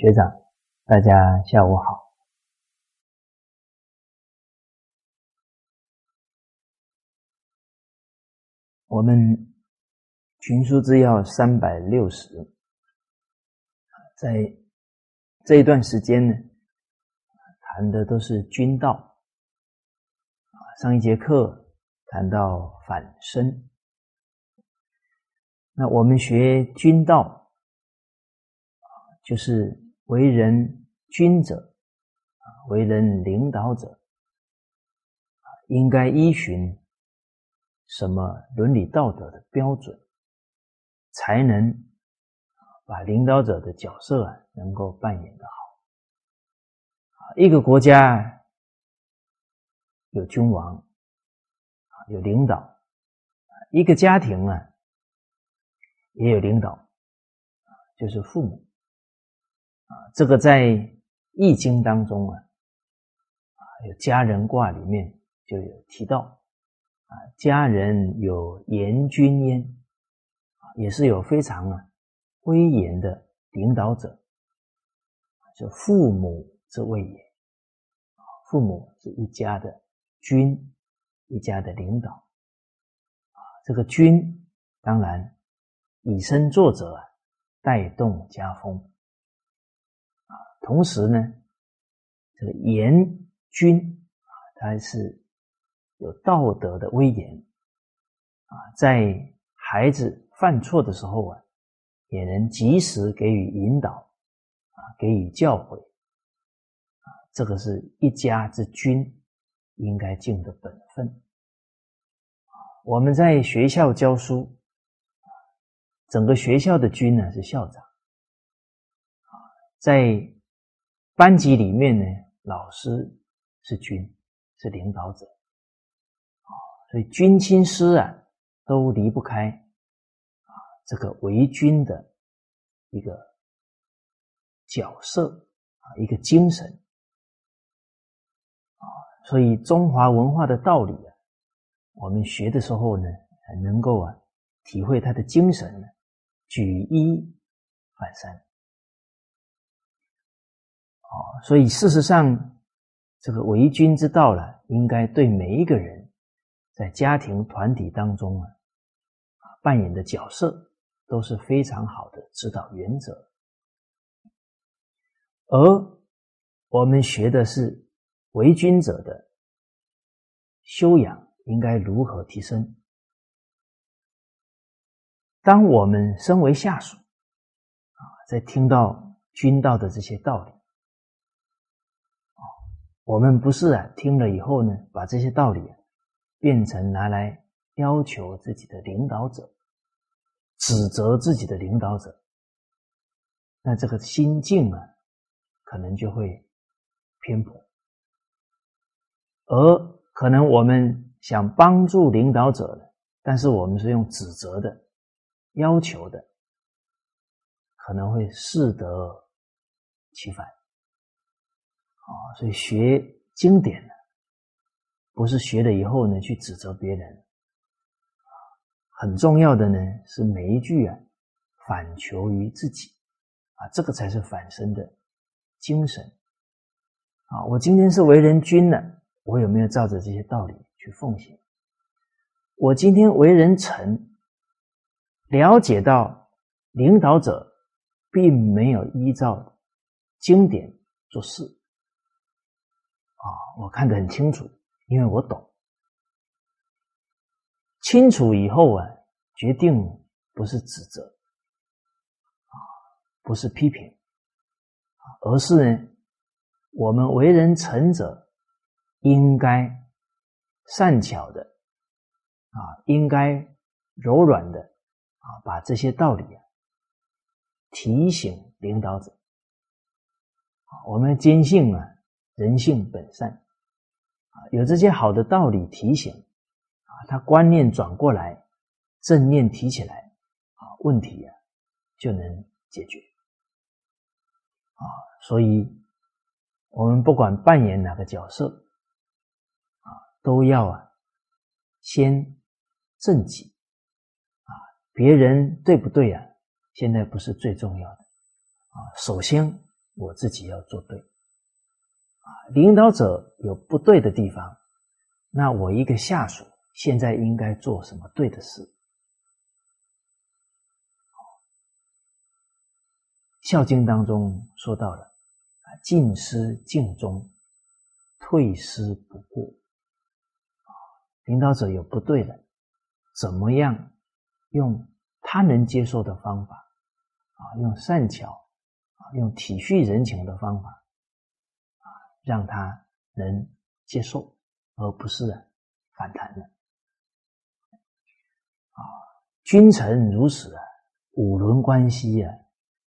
学长，大家下午好。我们群书之要三百六十，在这一段时间呢，谈的都是君道。上一节课谈到反身，那我们学君道。就是为人君者，啊，为人领导者，应该依循什么伦理道德的标准，才能把领导者的角色啊能够扮演的好。一个国家有君王，有领导，一个家庭啊也有领导，就是父母。啊，这个在《易经》当中啊，啊，有家人卦里面就有提到，啊，家人有严君焉，也是有非常啊威严的领导者，就父母之谓也，父母是一家的君，一家的领导，啊，这个君当然以身作则，带动家风。同时呢，这个严君啊，他是有道德的威严啊，在孩子犯错的时候啊，也能及时给予引导啊，给予教诲啊，这个是一家之君应该尽的本分。我们在学校教书，整个学校的君呢是校长，在。班级里面呢，老师是君，是领导者，啊，所以君亲师啊，都离不开啊这个为君的一个角色啊，一个精神啊，所以中华文化的道理啊，我们学的时候呢，能够啊体会他的精神呢，举一反三。啊，所以事实上，这个为君之道呢，应该对每一个人在家庭团体当中啊，扮演的角色都是非常好的指导原则。而我们学的是为君者的修养，应该如何提升？当我们身为下属啊，在听到君道的这些道理。我们不是啊，听了以后呢，把这些道理变成拿来要求自己的领导者，指责自己的领导者，那这个心境啊，可能就会偏颇。而可能我们想帮助领导者，但是我们是用指责的、要求的，可能会适得其反。啊，所以学经典呢，不是学了以后呢去指责别人，很重要的呢是每一句啊反求于自己，啊，这个才是反身的精神。啊，我今天是为人君呢，我有没有照着这些道理去奉行？我今天为人臣，了解到领导者并没有依照经典做事。啊，我看得很清楚，因为我懂。清楚以后啊，决定不是指责，啊，不是批评，而是呢，我们为人臣者应该善巧的，啊，应该柔软的，啊，把这些道理啊提醒领导者。我们坚信啊。人性本善，啊，有这些好的道理提醒，啊，他观念转过来，正念提起来，啊，问题啊就能解决，啊，所以我们不管扮演哪个角色，啊，都要啊先正己，啊，别人对不对啊？现在不是最重要的，啊，首先我自己要做对，啊，领导者有不对的地方，那我一个下属现在应该做什么对的事？《孝经》当中说到了，啊，进师敬忠，退师不过，领导者有不对的，怎么样用他能接受的方法，啊，用善巧啊。用体恤人情的方法，让他能接受，而不是反弹的。啊，君臣如此啊，五伦关系啊，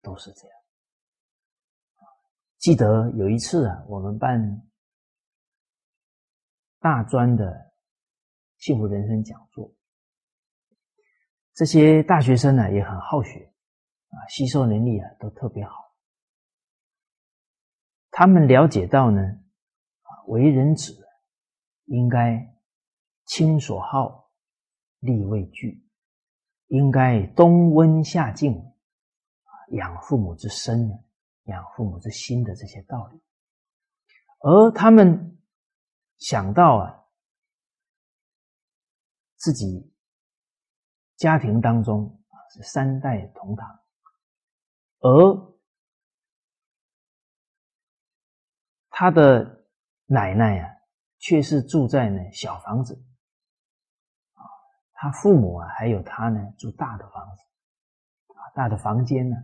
都是这样。记得有一次啊，我们办大专的幸福人生讲座，这些大学生呢也很好学，啊，吸收能力啊都特别好。他们了解到呢，啊，为人子应该亲所好，力为具，应该冬温夏静，啊，养父母之身，养父母之心的这些道理。而他们想到啊，自己家庭当中啊是三代同堂，而他的奶奶呀，却是住在呢小房子，啊，他父母啊还有他呢住大的房子，啊，大的房间呢。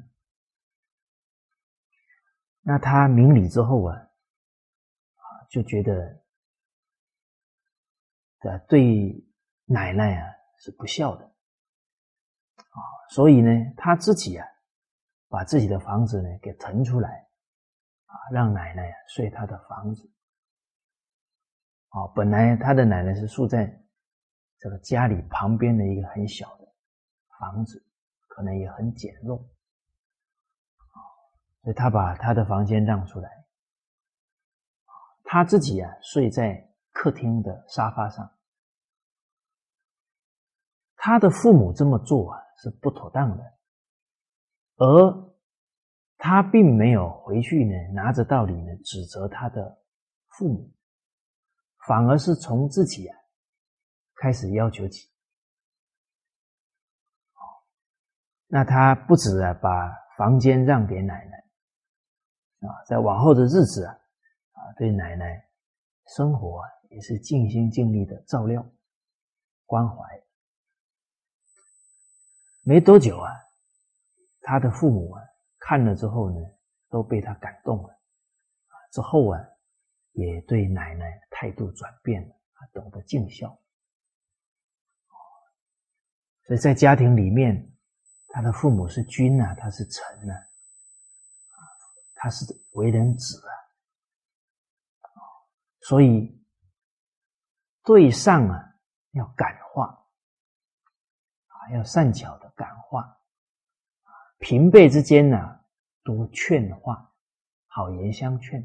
那他明理之后啊，啊，就觉得，对奶奶啊是不孝的，啊，所以呢他自己啊，把自己的房子呢给腾出来。啊，让奶奶睡他的房子。哦，本来他的奶奶是住在这个家里旁边的一个很小的房子，可能也很简陋。啊，所以他把他的房间让出来，他自己啊睡在客厅的沙发上。他的父母这么做啊是不妥当的，而。他并没有回去呢，拿着道理呢指责他的父母，反而是从自己啊开始要求起。那他不止啊把房间让给奶奶，啊，在往后的日子啊，啊对奶奶生活啊也是尽心尽力的照料关怀。没多久啊，他的父母啊。看了之后呢，都被他感动了，啊，之后啊，也对奶奶态度转变了，啊，懂得尽孝，所以在家庭里面，他的父母是君呐，他是臣，啊，他是为人子啊，所以对上啊要感化，啊，要善巧的感化。平辈之间呢，多劝化，好言相劝；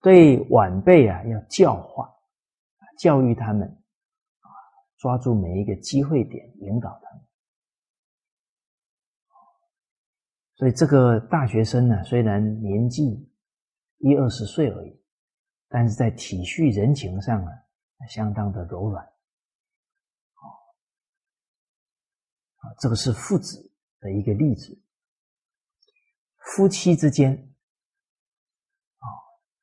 对晚辈啊，要教化，教育他们，啊，抓住每一个机会点，引导他们。所以这个大学生呢，虽然年纪一二十岁而已，但是在体恤人情上啊，相当的柔软。这个是父子的一个例子，夫妻之间，啊，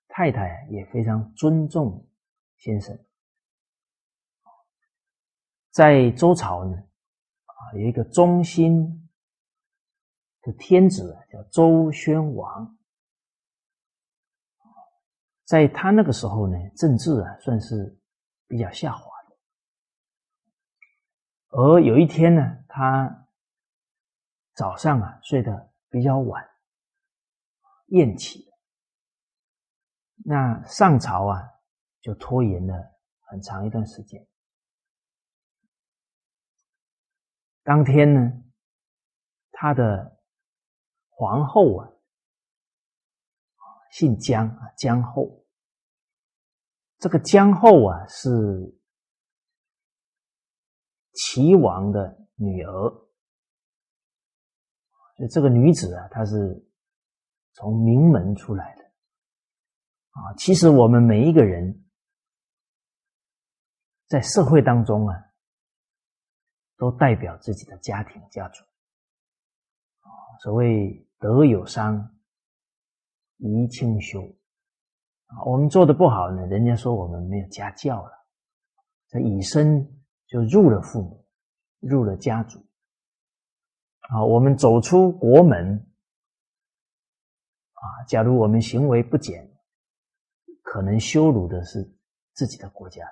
太太也非常尊重先生。在周朝呢，啊，有一个忠心的天子叫周宣王，在他那个时候呢，政治啊算是比较下滑。而有一天呢，他早上啊睡得比较晚，厌起，那上朝啊就拖延了很长一段时间。当天呢，他的皇后啊，姓姜啊，姜后，这个姜后啊是。齐王的女儿，所以这个女子啊，她是从名门出来的啊。其实我们每一个人在社会当中啊，都代表自己的家庭家族。所谓德有伤，贻亲羞。我们做的不好呢，人家说我们没有家教了，这以身就入了父母，入了家族。啊，我们走出国门，啊，假如我们行为不检，可能羞辱的是自己的国家。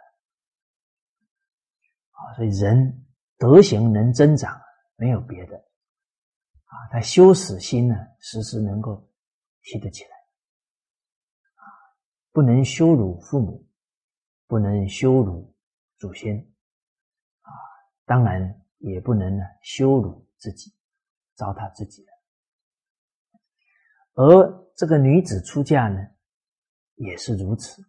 啊，所以人德行能增长，没有别的，啊，他羞耻心呢，时时能够提得起来，啊，不能羞辱父母，不能羞辱祖先，啊，当然也不能呢羞辱自己。糟蹋自己，而这个女子出嫁呢，也是如此。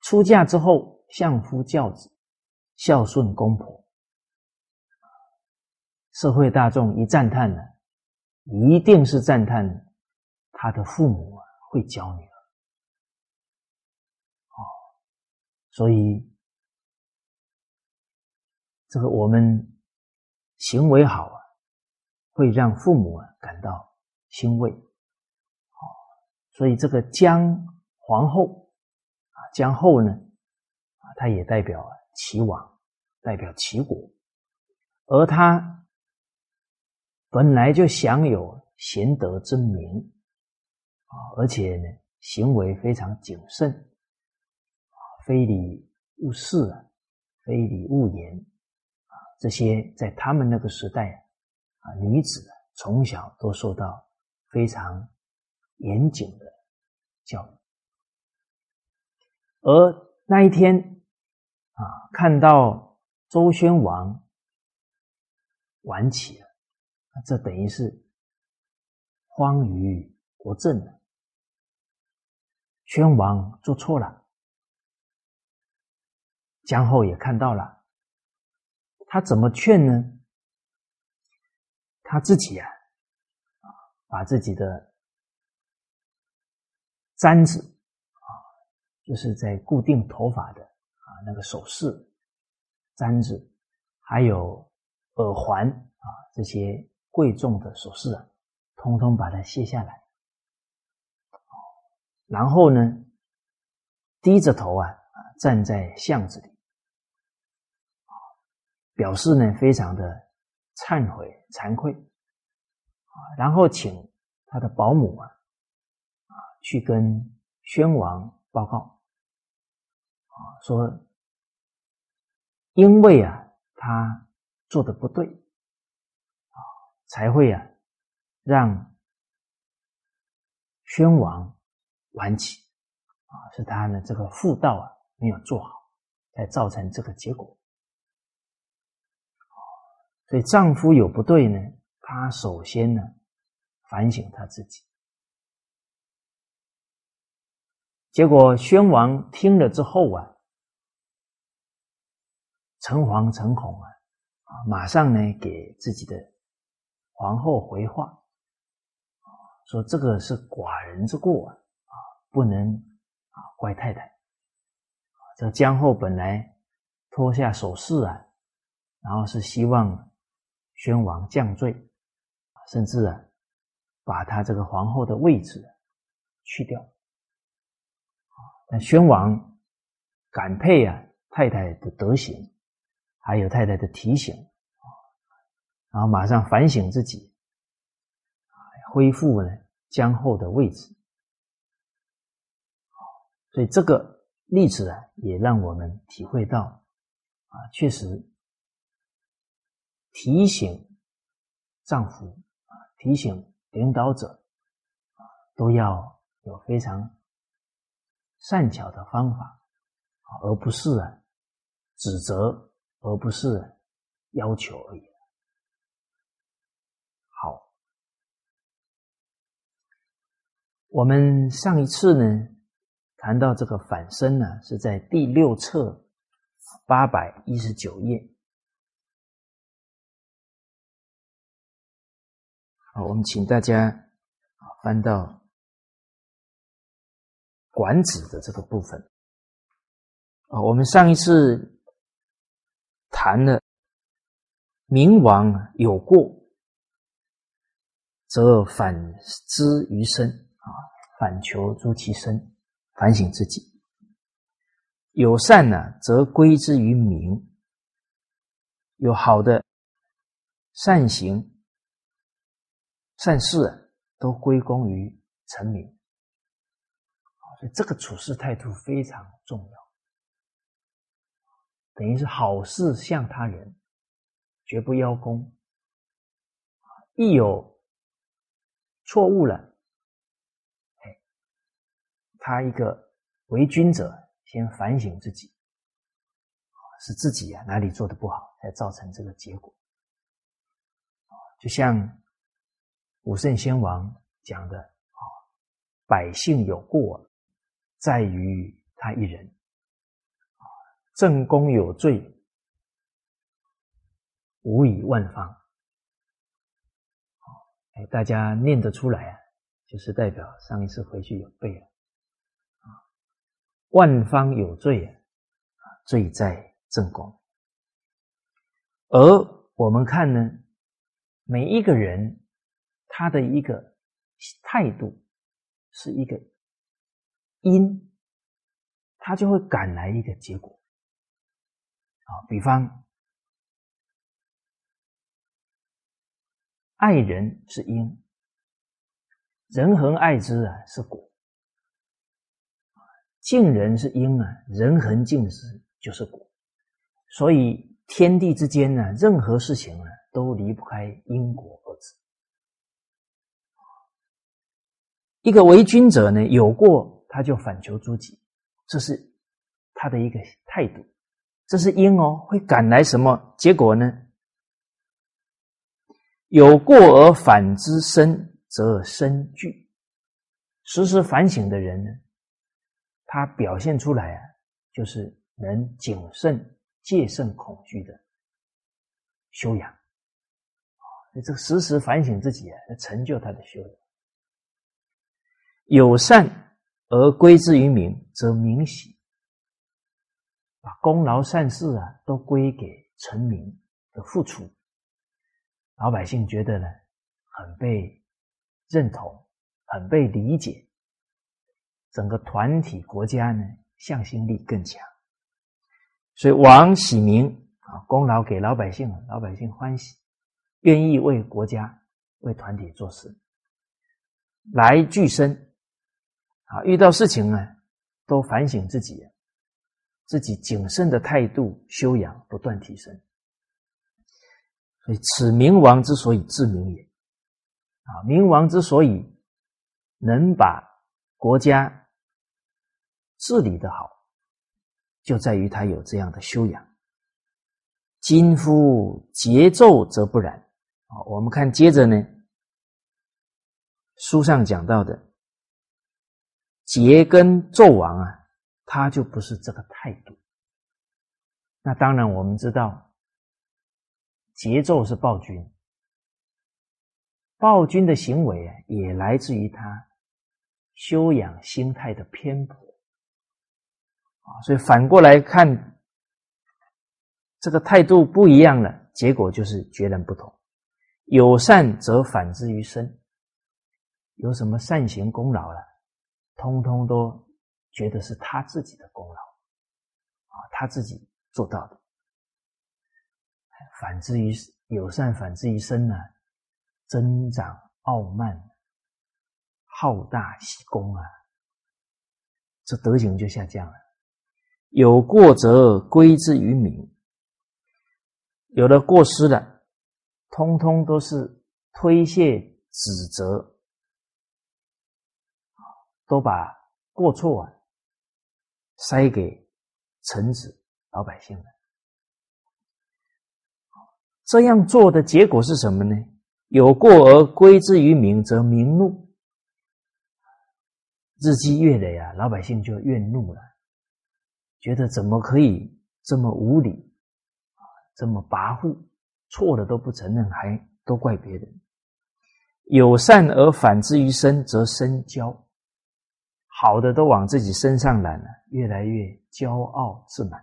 出嫁之后，相夫教子，孝顺公婆，社会大众一赞叹呢，一定是赞叹他的父母啊会教女儿。哦，所以这个我们。行为好啊，会让父母啊感到欣慰。哦，所以这个姜皇后啊，姜后呢啊，它也代表齐王，代表齐国，而他本来就享有贤德之名啊，而且呢，行为非常谨慎啊，非礼勿视啊，非礼勿言啊。这些在他们那个时代啊，女子从小都受到非常严谨的教育，而那一天啊，看到周宣王晚起了，这等于是荒于国政了。宣王做错了，姜后也看到了。他怎么劝呢？他自己，啊，把自己的簪子啊，就是在固定头发的啊那个首饰簪子，还有耳环啊这些贵重的首饰啊，通通把它卸下来，然后呢，低着头啊啊站在巷子里。表示呢，非常的忏悔、惭愧，然后请他的保姆啊，啊，去跟宣王报告啊，说因为啊，他做的不对啊，才会啊，让宣王晚起啊，是他呢这个妇道啊没有做好，才造成这个结果。所以丈夫有不对呢，他首先呢反省他自己。结果宣王听了之后啊，诚惶诚恐啊，啊，马上呢给自己的皇后回话，说这个是寡人之过啊，啊，不能啊怪太太。这姜后本来脱下首饰啊，然后是希望。宣王降罪，甚至啊，把他这个皇后的位置去掉。那宣王感佩啊太太的德行，还有太太的提醒，然后马上反省自己，恢复呢姜后的位置。所以这个例子啊，也让我们体会到啊，确实。提醒丈夫，提醒领导者啊，都要有非常善巧的方法，而不是啊指责，而不是要求而已。好，我们上一次呢谈到这个反身呢，是在第六册八百一十九页。好，我们请大家啊翻到《管子》的这个部分。啊，我们上一次谈了明王有过，则反之于身啊，反求诸其身，反省自己；有善呢，则归之于民。有好的善行、善事，都归功于臣民。所以这个处事态度非常重要，等于是好事向他人，绝不邀功。一有错误了，哎，他一个为君者，先反省自己。是自己啊哪里做的不好，才造成这个结果。就像武圣先王讲的啊，百姓有过，在于他一人；正宫有罪，无以万方。哎，大家念得出来啊，就是代表上一次回去有背了。啊，万方有罪啊，罪在。正宫，而我们看呢，每一个人他的一个态度是一个因，他就会赶来一个结果。啊，比方爱人是因，人恒爱之啊是果，敬人是因啊，人恒敬之就是果。所以天地之间呢，任何事情呢，都离不开因果二字。一个为君者呢，有过他就反求诸己，这是他的一个态度。这是因哦，会赶来什么结果呢？有过而反之身，则身惧。时时反省的人呢，他表现出来啊，就是能谨慎。戒慎恐惧的修养啊，这个时时反省自己啊，来成就他的修养。有善而归之于民，则民喜。把功劳善事啊，都归给臣民的付出，老百姓觉得呢，很被认同，很被理解，整个团体国家呢，向心力更强。所以王喜明啊，功劳给老百姓，老百姓欢喜，愿意为国家、为团体做事，来聚身啊，遇到事情呢，都反省自己，自己谨慎的态度修养不断提升。所以此明王之所以治民也啊，明王之所以能把国家治理的好。就在于他有这样的修养。今夫节奏则不然啊！我们看接着呢，书上讲到的桀跟纣王啊，他就不是这个态度。那当然，我们知道桀纣是暴君，暴君的行为啊，也来自于他修养心态的偏颇啊。所以反过来看，这个态度不一样了，结果就是截然不同。有善则反之于身，有什么善行功劳了，通通都觉得是他自己的功劳，啊，他自己做到的。反之于友善，反之于身呢，增长傲慢，好大喜功啊，这德行就下降了。有过则归之于民，有了过失的，通通都是推卸指责，都把过错啊塞给臣子老百姓了。这样做的结果是什么呢？有过而归之于民，则民怒，日积月累啊，老百姓就越怒了。觉得怎么可以这么无理，这么跋扈，错了都不承认，还都怪别人。有善而反之于身，则身骄。好的都往自己身上揽了，越来越骄傲自满。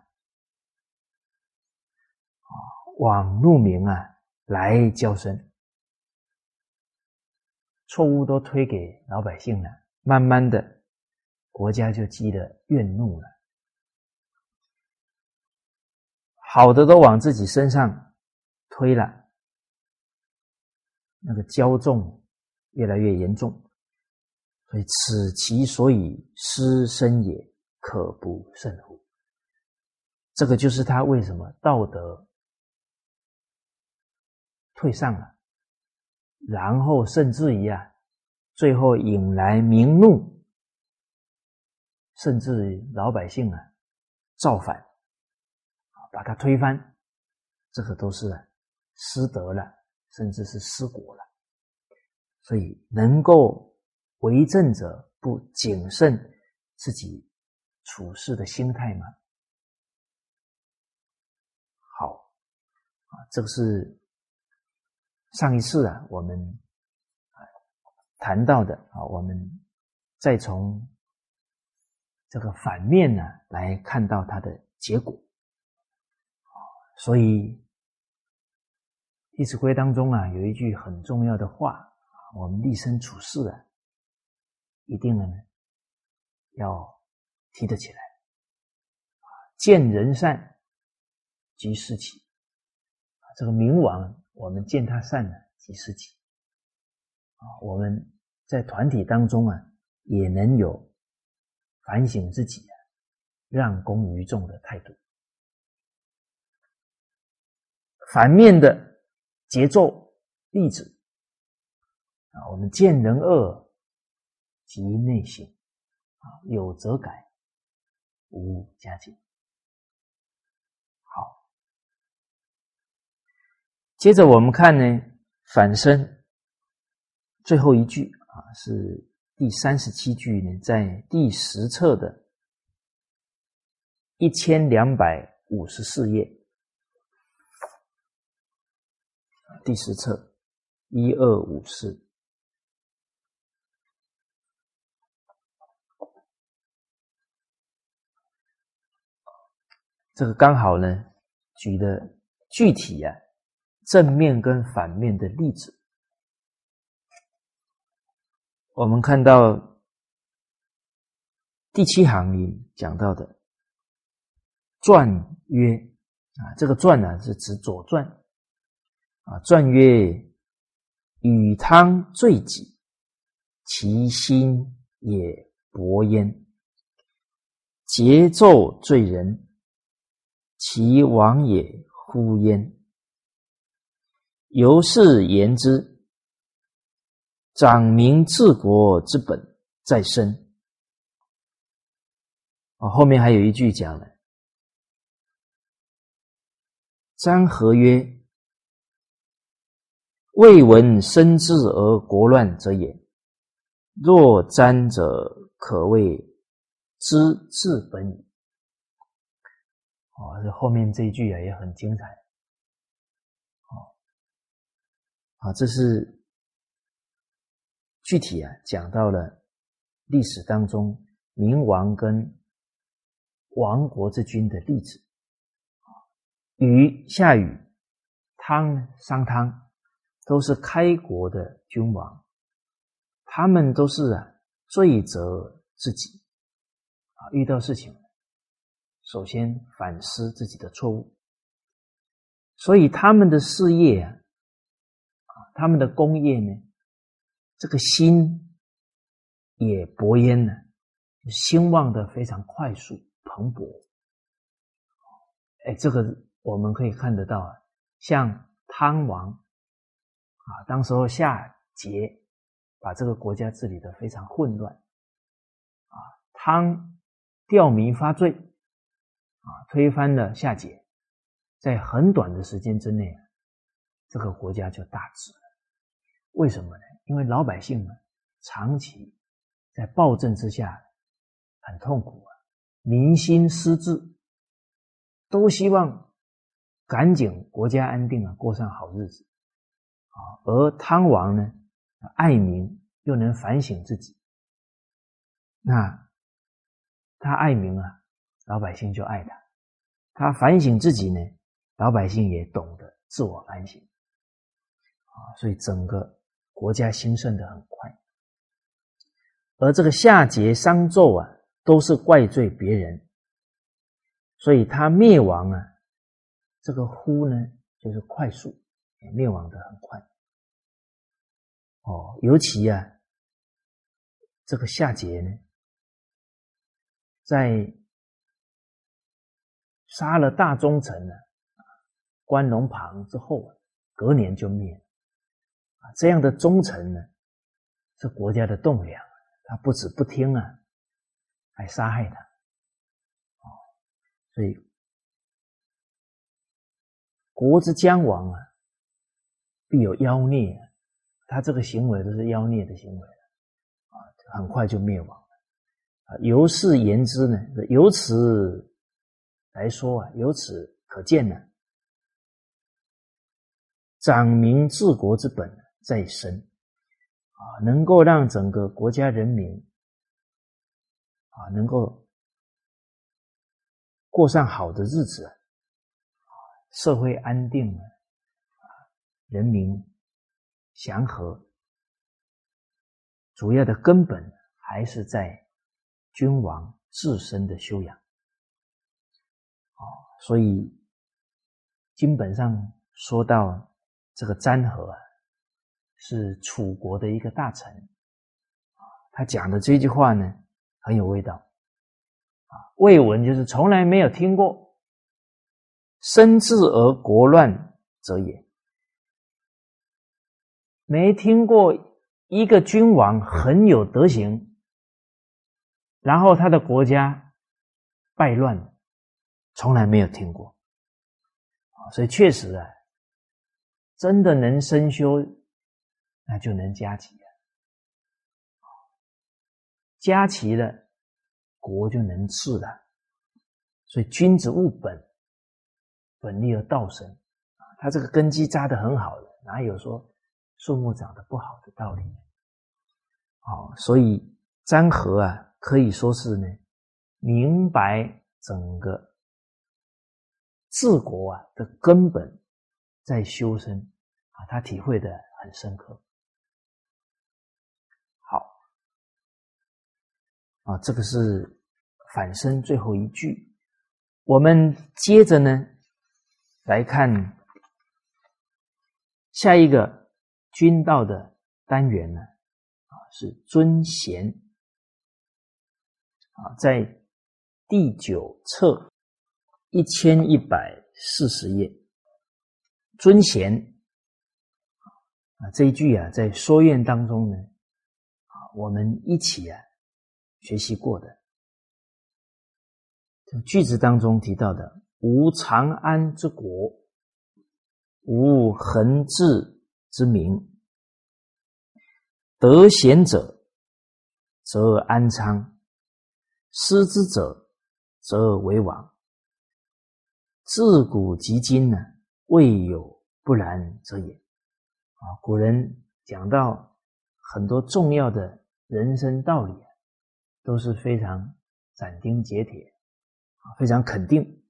啊，往怒名啊来骄身，错误都推给老百姓了，慢慢的，国家就积了怨怒了。好的都往自己身上推了。那个骄纵越来越严重，所以此其所以失身也，可不慎乎？这个就是他为什么道德退上了，然后甚至于啊，最后引来民怒，甚至于老百姓啊造反，把他推翻，这个都是失德了。甚至是失国了，所以能够为政者不谨慎自己处事的心态吗？好啊，这个是上一次啊我们谈到的啊，我们再从这个反面呢来看到它的结果，所以。《弟子规》当中啊，有一句很重要的话我们立身处世啊，一定呢要提得起来啊。见人善，即事起这个明王，我们见他善呢，即事起啊。我们在团体当中啊，也能有反省自己啊，让功于众的态度。反面的。节奏例子啊，我们见人恶即内省啊，有则改，无加减。好，接着我们看呢，反身最后一句啊，是第三十七句呢，在第十册的一千两百五十四页。第十册，一二五四，这个刚好呢，举的具体啊，正面跟反面的例子。我们看到第七行里讲到的“传曰”啊，这个“传”呢是指《左传》。啊，传曰：“与汤罪己，其心也薄焉；桀纣罪人，其亡也乎焉。由是言之，长民治国之本在身。”啊，后面还有一句讲了：“张合曰。”未闻生之而国乱者也。若瞻者，可谓知治本矣。哦，这后面这一句啊也很精彩。哦，啊，这是具体啊讲到了历史当中明王跟亡国之君的例子。啊禹、夏禹、汤、商汤。都是开国的君王，他们都是啊罪责自己啊，遇到事情首先反思自己的错误，所以他们的事业啊，他们的功业呢，这个心也勃焉呢，兴旺的非常快速蓬勃。哎，这个我们可以看得到啊，像汤王。啊，当时候夏桀把这个国家治理的非常混乱，啊，汤吊民发罪，啊，推翻了夏桀，在很短的时间之内，这个国家就大治了。为什么呢？因为老百姓呢，长期在暴政之下，很痛苦啊，民心失志，都希望赶紧国家安定啊，过上好日子。而汤王呢，爱民又能反省自己，那他爱民啊，老百姓就爱他；他反省自己呢，老百姓也懂得自我反省啊，所以整个国家兴盛的很快。而这个夏桀、商纣啊，都是怪罪别人，所以他灭亡啊，这个忽呢，就是快速。灭亡的很快，哦，尤其啊，这个夏桀呢，在杀了大忠臣呢，关龙庞之后啊，隔年就灭啊，这样的忠臣呢，是国家的栋梁，他不止不听啊，还杀害他，哦，所以国之将亡啊。必有妖孽啊，他这个行为都是妖孽的行为啊，很快就灭亡了啊。由是言之呢，由此来说啊，由此可见呢，长民治国之本在身啊，能够让整个国家人民啊，能够过上好的日子啊，社会安定啊。人民祥和，主要的根本还是在君王自身的修养。啊，所以基本上说到这个詹和啊，是楚国的一个大臣啊，他讲的这句话呢很有味道啊，未闻就是从来没有听过，生治而国乱者也。没听过一个君王很有德行，然后他的国家败乱，从来没有听过啊！所以确实啊，真的能深修，那就能加齐了。家齐了，国就能治了。所以君子务本，本立而道生啊！他这个根基扎的很好的，哪有说？树木长得不好的道理，好，所以张和啊，可以说是呢，明白整个治国啊的根本在修身啊，他体会的很深刻。好，啊，这个是反身最后一句，我们接着呢来看下一个。君道的单元呢，啊是尊贤，啊在第九册一千一百四十页，尊贤，啊这一句啊在说院当中呢，啊我们一起啊学习过的，句子当中提到的“无长安之国，无恒治”。之名，得贤者则安昌，失之者则为王。自古及今呢，未有不然者也。啊，古人讲到很多重要的人生道理，都是非常斩钉截铁，啊，非常肯定。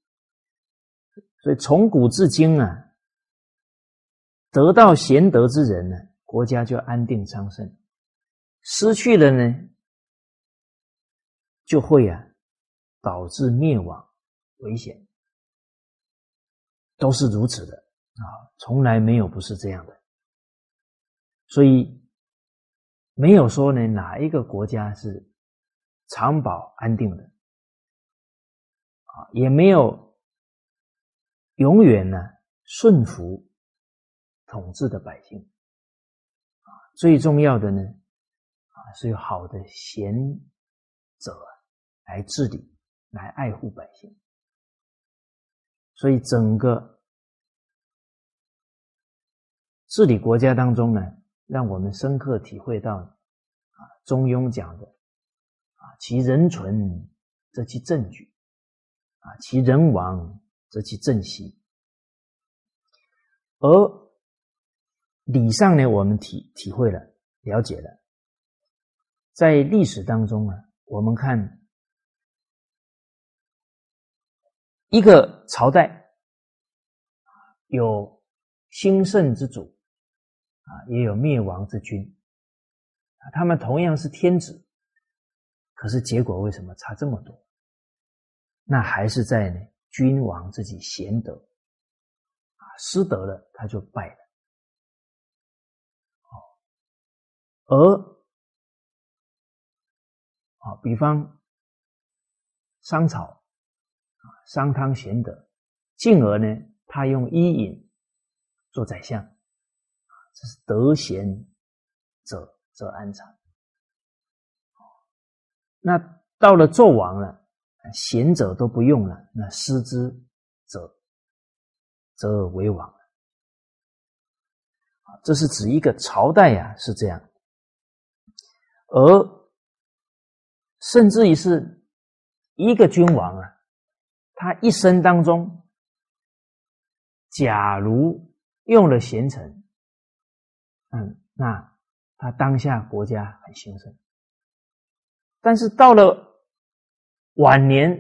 所以从古至今啊。得到贤德之人呢，国家就安定昌盛；失去了呢，就会啊导致灭亡、危险，都是如此的啊，从来没有不是这样的。所以没有说呢哪一个国家是长保安定的啊，也没有永远呢顺服。统治的百姓啊，最重要的呢啊，是有好的贤者来治理，来爱护百姓。所以整个治理国家当中呢，让我们深刻体会到啊，中庸讲的啊，其人存则其政举，啊，其人亡则其政息，而。礼上呢，我们体体会了了解了。在历史当中啊，我们看一个朝代有兴盛之主啊，也有灭亡之君啊，他们同样是天子，可是结果为什么差这么多？那还是在呢，君王自己贤德啊，失德了他就败了。而啊，比方商朝，商汤贤德，进而呢，他用伊尹做宰相，这是得贤者则安常。那到了纣王了，贤者都不用了，那失之者则为王啊，这是指一个朝代呀，是这样，而。甚至于是一个君王啊，他一生当中，假如用了贤臣，嗯，那他当下国家很兴盛。但是到了晚年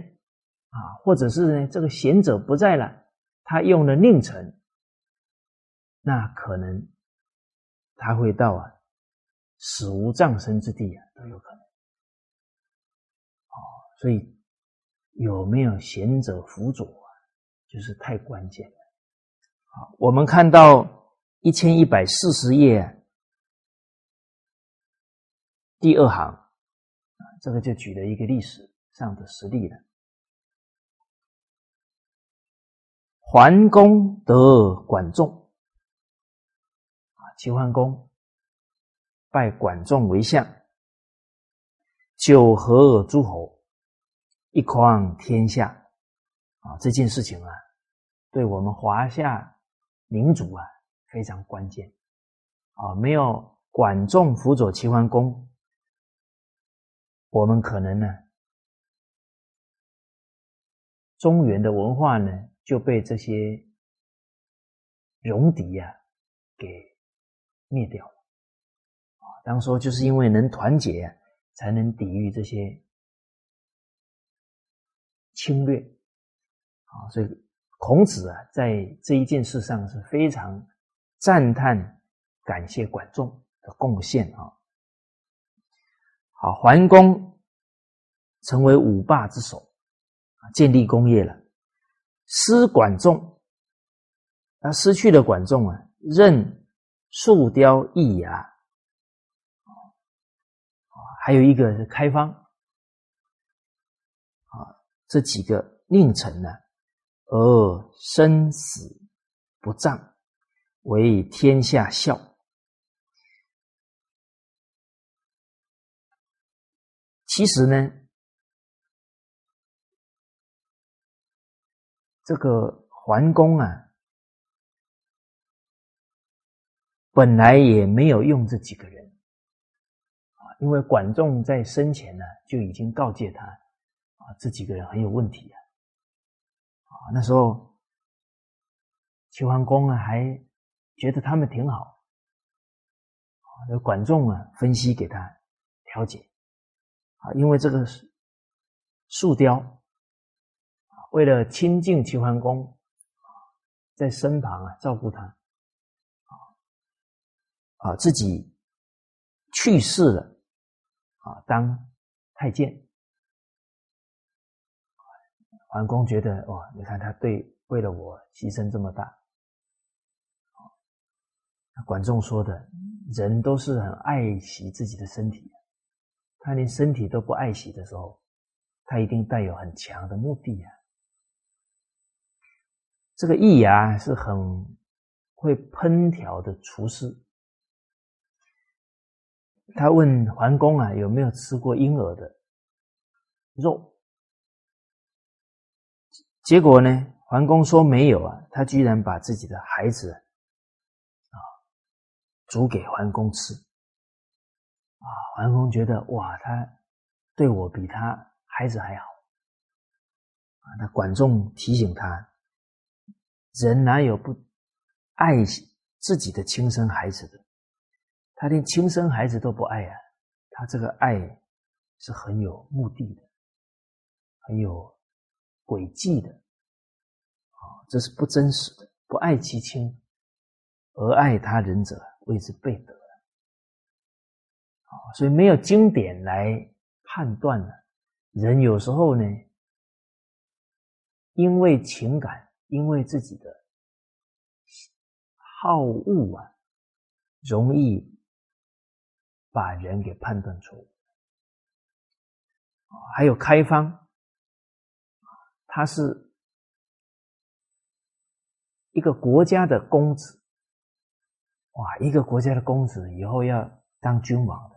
啊，或者是呢这个贤者不在了，他用了佞臣，那可能他会到啊死无葬身之地啊，都有可能。哦所以有没有贤者辅佐啊，就是太关键了。好，我们看到一千一百四十页第二行，这个就举了一个历史上的实例了。桓公得管仲啊，齐桓公拜管仲为相，九合诸侯。一匡天下啊，这件事情啊，对我们华夏民族啊非常关键啊。没有管仲辅佐齐桓公，我们可能呢，中原的文化呢就被这些戎狄呀给灭掉了啊。当说就是因为能团结，才能抵御这些。侵略啊，所以孔子啊，在这一件事上是非常赞叹、感谢管仲的贡献啊。好，桓公成为五霸之首啊，建立功业了。失管仲，他失去了管仲啊，任树雕易牙，还有一个是开方。这几个佞臣呢，而生死不葬，为天下笑。其实呢，这个桓公啊，本来也没有用这几个人，因为管仲在生前呢就已经告诫他。这几个人很有问题啊！啊，那时候齐桓公啊还觉得他们挺好啊，管仲啊分析给他调解啊，因为这个树雕，为了亲近齐桓公，在身旁啊照顾他啊啊，自己去世了啊，当太监。桓公觉得哇，你看他对为了我牺牲这么大，管仲说的，人都是很爱惜自己的身体，他连身体都不爱惜的时候，他一定带有很强的目的啊。这个易牙是很会烹调的厨师，他问桓公啊，有没有吃过婴儿的肉？结果呢？桓公说没有啊，他居然把自己的孩子啊煮给桓公吃啊！桓公觉得哇，他对我比他孩子还好啊！那管仲提醒他，人哪有不爱自己的亲生孩子的？他连亲生孩子都不爱啊！他这个爱是很有目的的，很有诡计的，啊，这是不真实的。不爱其亲而爱他人者，谓之悖德。啊，所以没有经典来判断呢，人有时候呢，因为情感，因为自己的好恶啊，容易。把人给判断错误，还有开方，他是一个国家的公子，哇，一个国家的公子以后要当君王的，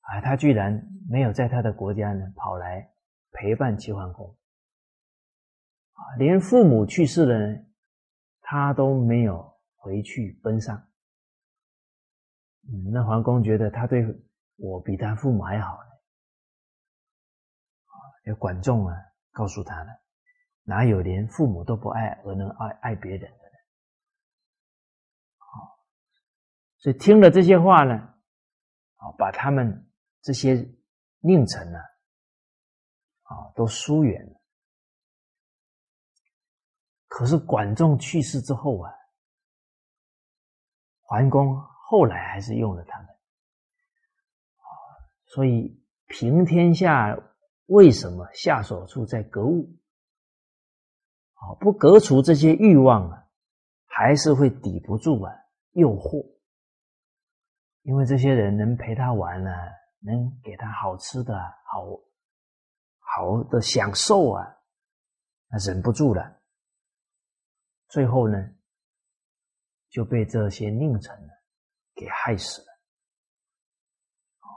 啊，他居然没有在他的国家呢跑来陪伴齐桓公，啊，连父母去世了呢，他都没有回去奔丧。那桓公觉得他对我比他父母还好呢。啊，有管仲啊，告诉他了，哪有连父母都不爱而能爱爱别人的呢？好，所以听了这些话呢，啊，把他们这些佞臣呢，啊，都疏远了。可是管仲去世之后啊，桓公。后来还是用了他们，啊，所以平天下为什么下手处在格物？啊，不革除这些欲望啊，还是会抵不住啊诱惑。因为这些人能陪他玩呢，能给他好吃的好好的享受啊，那忍不住了，最后呢就被这些佞臣呢。给害死了，哦，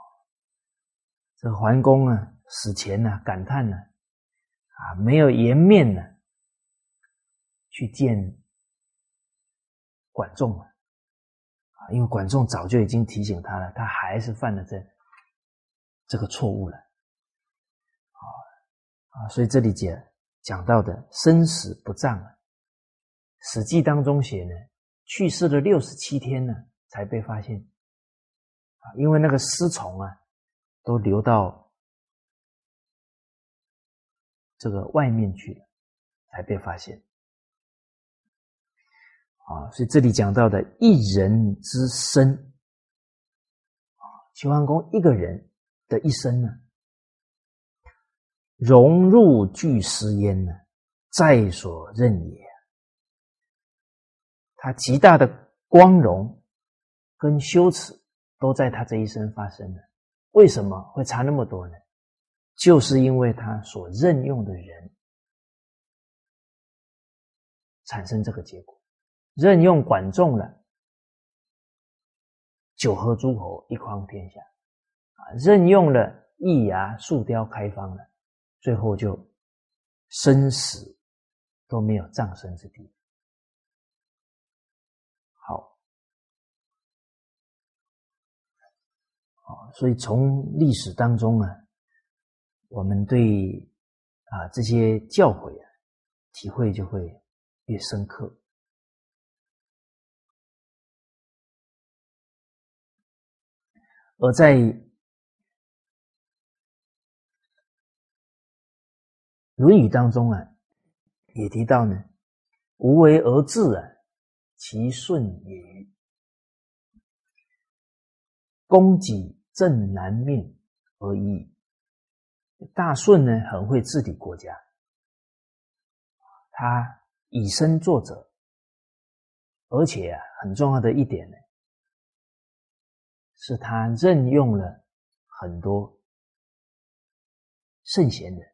这桓公啊，死前呢，感叹呢，啊，没有颜面呢，去见管仲啊，因为管仲早就已经提醒他了，他还是犯了这这个错误了，啊啊，所以这里讲讲到的生死不葬啊，《史记》当中写呢，去世了六十七天呢。才被发现啊！因为那个尸虫啊，都流到这个外面去了，才被发现啊！所以这里讲到的一人之身啊，齐桓公一个人的一生呢，融入巨石焉呢，在所任也。他极大的光荣。跟羞耻都在他这一生发生了，为什么会差那么多呢？就是因为他所任用的人产生这个结果，任用管仲了，九合诸侯，一匡天下，啊，任用了易牙、树雕、开方了，最后就生死都没有葬身之地。啊，所以从历史当中啊，我们对啊这些教诲啊，体会就会越深刻。而在《论语》当中啊，也提到呢，“无为而治啊，其顺也？公己。”正南面而已。大舜呢，很会治理国家，他以身作则，而且啊，很重要的一点呢，是他任用了很多圣贤人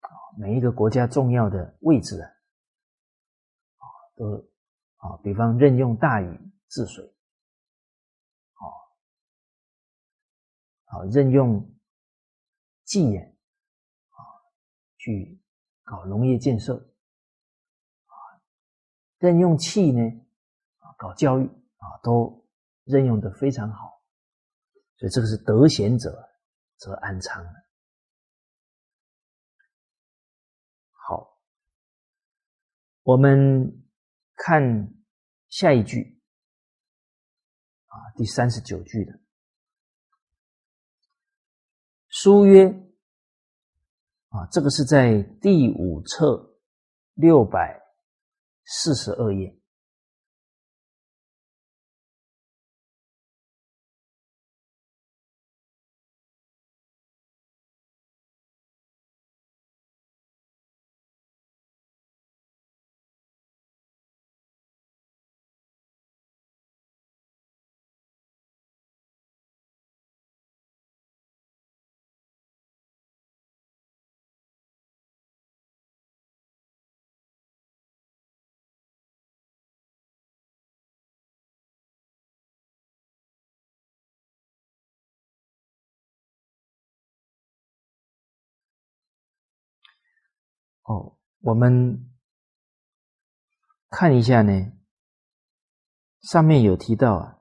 啊，每一个国家重要的位置啊，都啊，比方任用大禹治水。啊啊，任用技眼啊，去搞农业建设啊，任用器呢啊，搞教育啊，都任用的非常好，所以这个是得贤者则安昌好，我们看下一句啊，第三十九句的书曰啊，这个是在第五册六百四十二页。哦，我们看一下呢，上面有提到啊，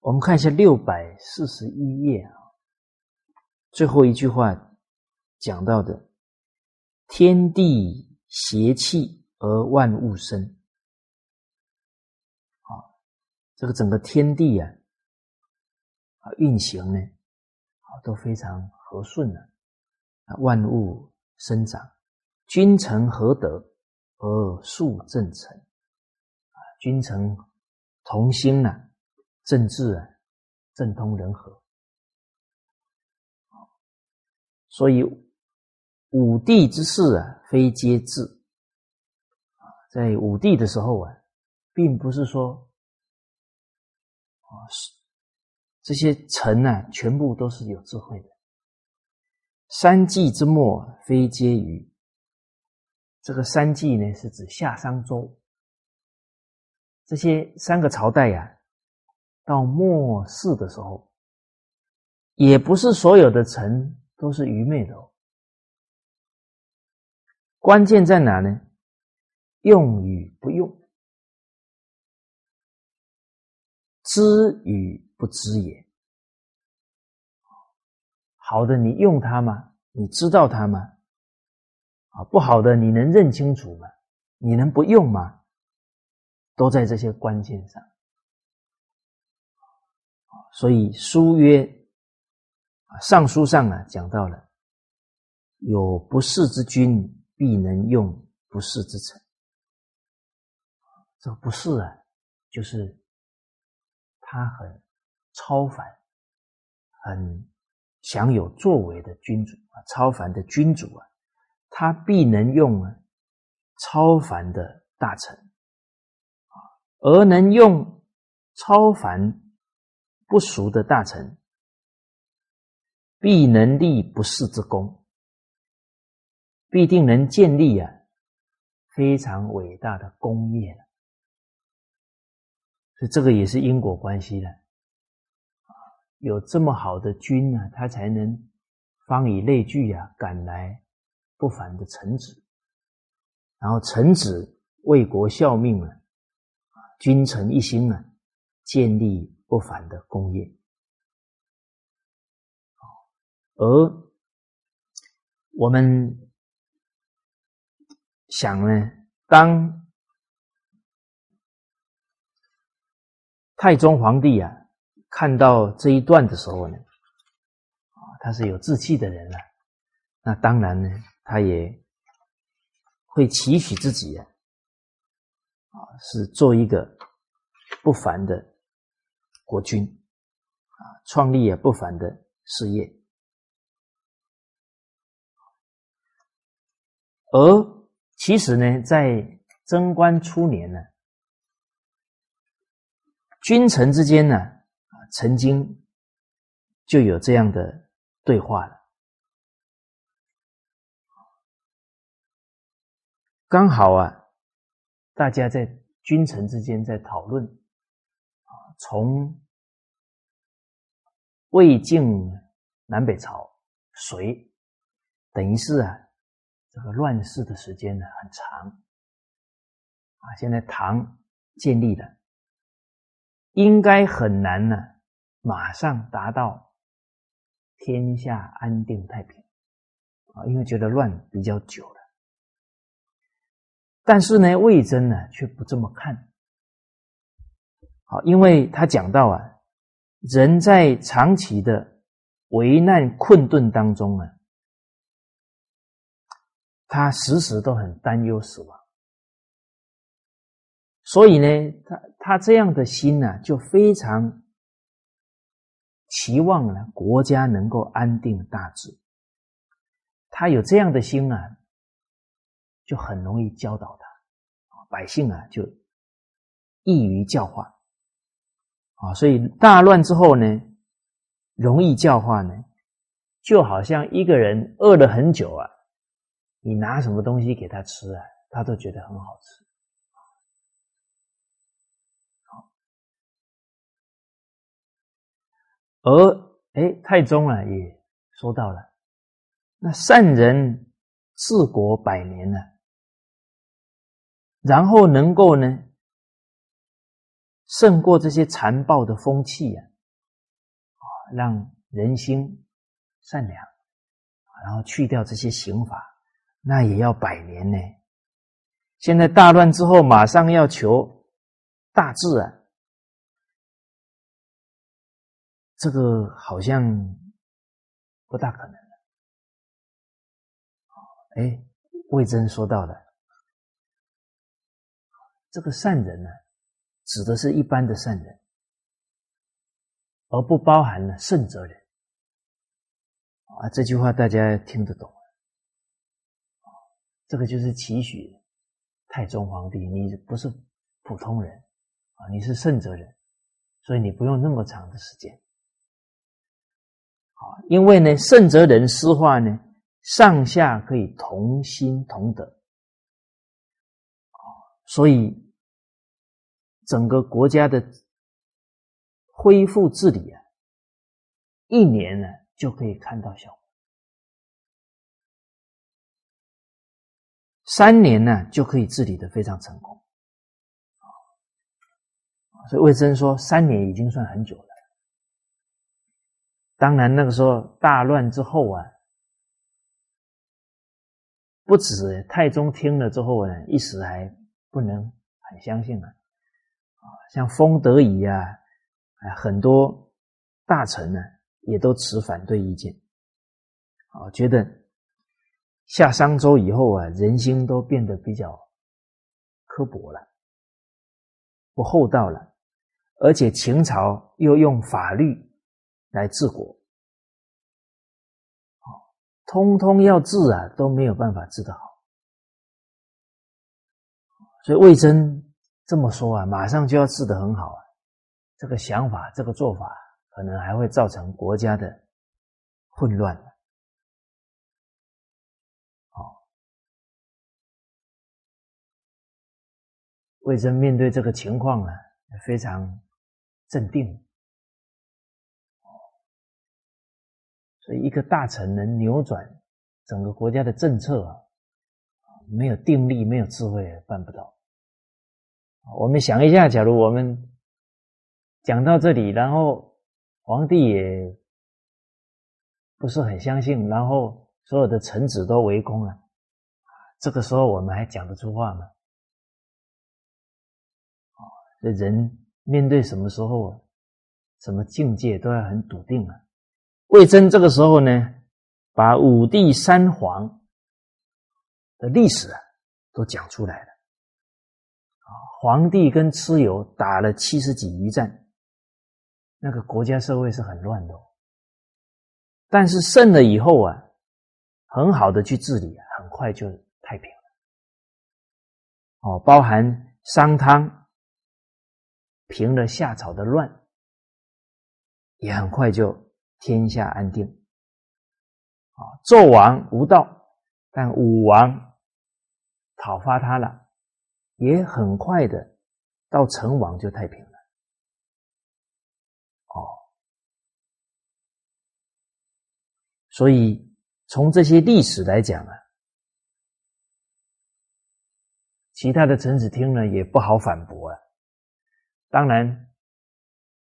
我们看一下六百四十一页啊，最后一句话讲到的“天地邪气而万物生”。这个整个天地啊，啊运行呢，啊都非常和顺的，啊万物生长，君臣合德而数正成，啊君臣同心呐，政治啊政通人和，所以武帝之事啊，非皆治，在武帝的时候啊，并不是说。啊，是这些臣呢，全部都是有智慧的。三季之末，非皆愚。这个三季呢，是指夏商周这些三个朝代呀。到末世的时候，也不是所有的臣都是愚昧的。关键在哪呢？用与不用。知与不知也。好的，你用它吗？你知道它吗？啊，不好的，你能认清楚吗？你能不用吗？都在这些关键上。所以书曰：啊，尚书上啊讲到了，有不世之君，必能用不世之臣。这不是啊，就是。他很超凡，很享有作为的君主啊，超凡的君主啊，他必能用超凡的大臣啊，而能用超凡不俗的大臣，必能立不世之功，必定能建立啊非常伟大的功业了。所以这个也是因果关系的，有这么好的君呢，他才能方以类聚啊，赶来不凡的臣子，然后臣子为国效命啊，君臣一心啊，建立不凡的功业。而我们想呢，当。太宗皇帝啊，看到这一段的时候呢，啊，他是有志气的人啊，那当然呢，他也会期许自己啊，啊，是做一个不凡的国君，啊，创立也不凡的事业。而其实呢，在贞观初年呢。君臣之间呢，啊，曾经就有这样的对话了。刚好啊，大家在君臣之间在讨论，从魏晋南北朝隋，等于是啊，这个乱世的时间呢很长啊。现在唐建立了。应该很难呢，马上达到天下安定太平啊，因为觉得乱比较久了。但是呢，魏征呢却不这么看。好，因为他讲到啊，人在长期的危难困顿当中啊，他时时都很担忧死亡，所以呢，他他这样的心呢，就非常期望呢国家能够安定大治。他有这样的心啊，就很容易教导他，百姓啊就易于教化。啊，所以大乱之后呢，容易教化呢，就好像一个人饿了很久啊，你拿什么东西给他吃啊，他都觉得很好吃。而哎，太宗啊也说到了，那善人治国百年呢，然后能够呢。胜过这些残暴的风气呀，啊，让人心善良，然后去掉这些刑法，那也要百年呢。现在大乱之后，马上要求大治啊，这个好像不大可能了。哎，魏征说到了，这个善人呢。指的是一般的善人，而不包含了圣哲人。啊，这句话大家听得懂？这个就是期许太宗皇帝，你不是普通人啊，你是圣哲人，所以你不用那么长的时间。啊，因为呢，圣哲人诗化呢，上下可以同心同德，所以。整个国家的恢复治理啊，一年呢就可以看到效果，三年呢就可以治理的非常成功。所以魏征说，三年已经算很久了。当然那个时候大乱之后啊，不止太宗听了之后呢，一时还不能很相信啊。像封德仪啊，哎，很多大臣呢也都持反对意见，啊，觉得夏商周以后啊，人心都变得比较刻薄了，不厚道了，而且秦朝又用法律来治国，啊，通通要治啊，都没有办法治得好，所以魏征。这么说啊，马上就要治得很好啊！这个想法，这个做法，可能还会造成国家的混乱。好，魏征面对这个情况呢，非常镇定。所以，一个大臣能扭转整个国家的政策啊，没有定力，没有智慧，办不到。我们想一下，假如我们讲到这里，然后皇帝也不是很相信，然后所有的臣子都围攻了，这个时候我们还讲得出话吗？啊，这人面对什么时候、什么境界都要很笃定啊。魏征这个时候呢，把五帝三皇的历史啊都讲出来了。皇帝跟蚩尤打了七十几余战，那个国家社会是很乱的。但是胜了以后啊，很好的去治理，很快就太平了。哦，包含商汤平了夏朝的乱，也很快就天下安定。啊，纣王无道，但武王讨伐他了。也很快的到成王就太平了，哦，所以从这些历史来讲啊，其他的臣子听了也不好反驳啊。当然，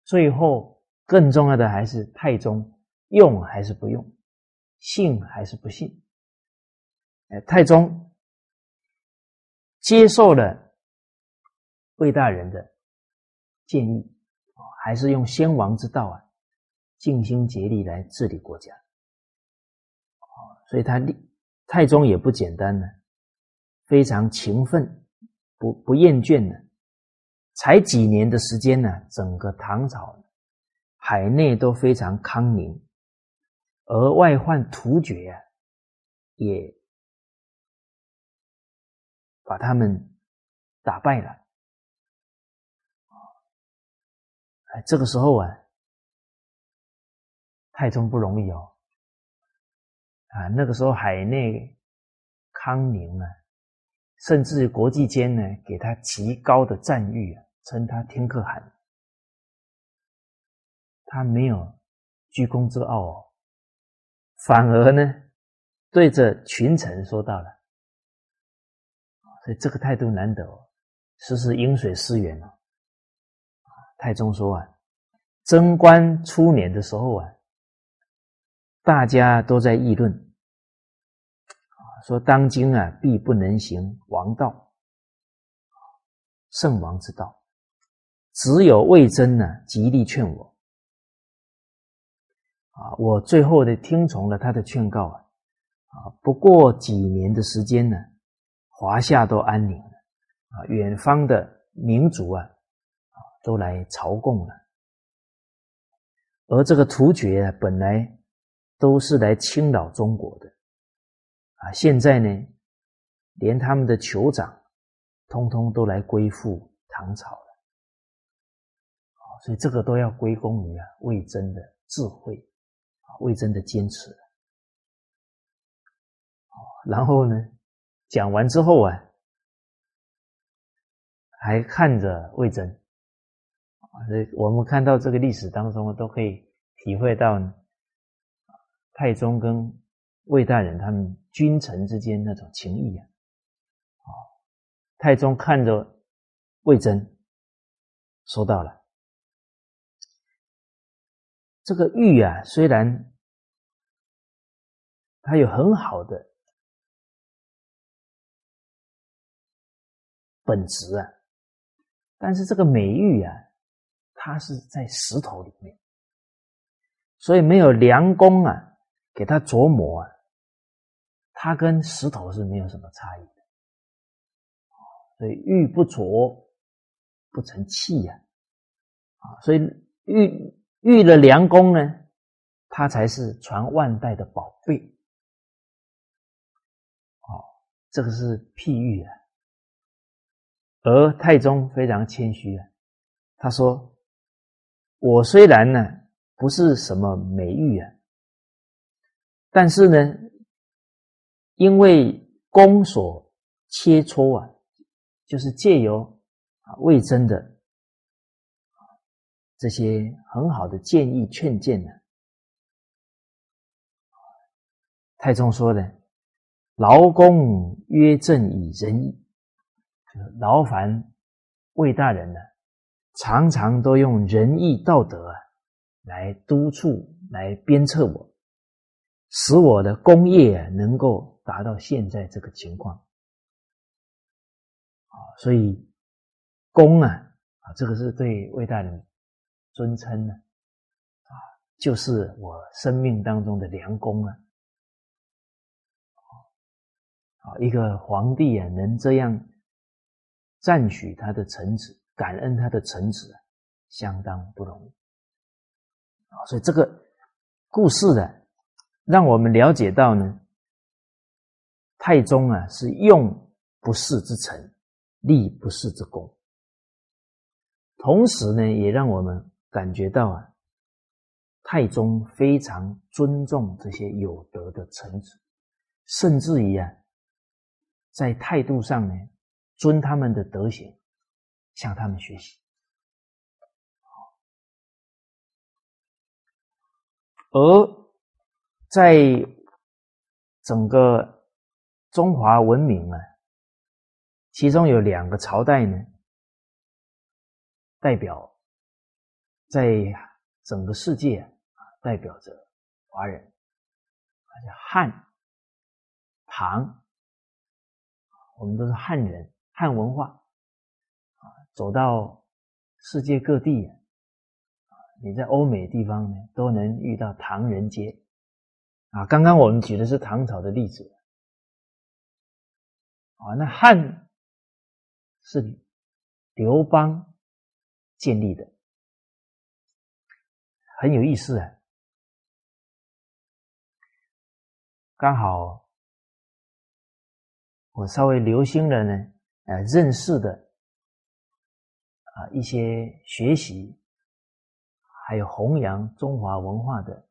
最后更重要的还是太宗用还是不用，信还是不信哎，太宗接受了魏大人的建议，还是用先王之道啊，尽心竭力来治理国家。所以他立太宗也不简单呢，非常勤奋，不不厌倦呢。才几年的时间呢，整个唐朝海内都非常康宁，而外患突厥啊，也把他们打败了。哎，这个时候啊，太宗不容易哦。啊，那个时候海内康宁啊，甚至国际间呢，给他极高的赞誉啊，称他天可汗。他没有居功自傲哦，反而呢，对着群臣说到了，所以这个态度难得哦，实是饮水思源哦。太宗说啊，贞观初年的时候啊，大家都在议论。说当今啊，必不能行王道，圣王之道，只有魏征呢，极力劝我。啊，我最后的听从了他的劝告啊，啊，不过几年的时间呢，华夏都安宁了，啊，远方的民族啊，啊，都来朝贡了，而这个突厥啊，本来都是来侵扰中国的。啊，现在呢，连他们的酋长，通通都来归附唐朝了，所以这个都要归功于啊魏征的智慧，魏征的坚持。然后呢，讲完之后啊，还看着魏征，我们看到这个历史当中都可以体会到，太宗跟。魏大人他们君臣之间那种情谊啊，啊，太宗看着魏征，说到了这个玉啊，虽然它有很好的本质啊，但是这个美玉啊，它是在石头里面，所以没有良工啊，给它琢磨啊。它跟石头是没有什么差异的，所以玉不琢不成器呀，啊，所以玉玉的良工呢，它才是传万代的宝贝，哦，这个是譬喻啊。而太宗非常谦虚啊，他说：“我虽然呢不是什么美玉啊，但是呢。”因为宫所切磋啊，就是借由啊魏征的这些很好的建议劝谏呢，太宗说的，劳公约正以仁义，劳烦魏大人呢，常常都用仁义道德啊来督促、来鞭策我，使我的功业能够。达到现在这个情况啊，所以功啊啊，这个是对魏大人尊称呢啊，就是我生命当中的良工啊啊，一个皇帝啊能这样赞许他的臣子，感恩他的臣子，相当不容易啊，所以这个故事呢，让我们了解到呢。太宗啊，是用不世之臣，立不世之功。同时呢，也让我们感觉到啊，太宗非常尊重这些有德的臣子，甚至于啊，在态度上呢，尊他们的德行，向他们学习。而在整个。中华文明啊，其中有两个朝代呢，代表在整个世界啊，代表着华人，而且汉、唐我们都是汉人，汉文化啊，走到世界各地啊，你在欧美地方呢，都能遇到唐人街啊。刚刚我们举的是唐朝的例子啊，那汉是刘邦建立的，很有意思啊。刚好，我稍微留心了呢，呃，认识的啊一些学习，还有弘扬中华文化的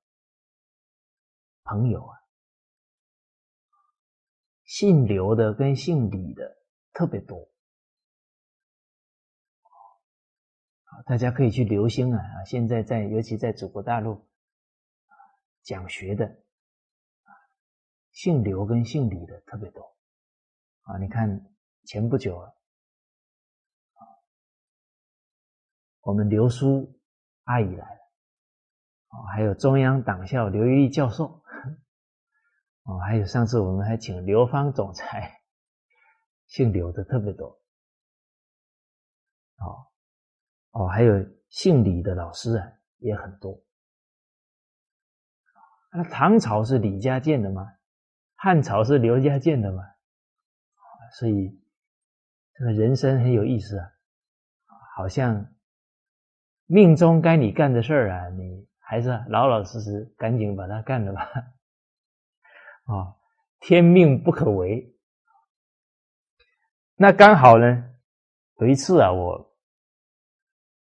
朋友啊，姓刘的跟姓李的特别多，大家可以去留心啊啊！现在在，尤其在祖国大陆讲学的。姓刘跟姓李的特别多啊！你看前不久啊，我们刘叔阿姨来了啊，还有中央党校刘玉立教授哦，还有上次我们还请刘芳总裁，姓刘的特别多哦哦，还有姓李的老师啊也很多。那唐朝是李家建的吗？汉朝是刘家建的嘛，所以这个人生很有意思啊，好像命中该你干的事儿啊，你还是老老实实赶紧把它干了吧。啊，天命不可违。那刚好呢，有一次啊，我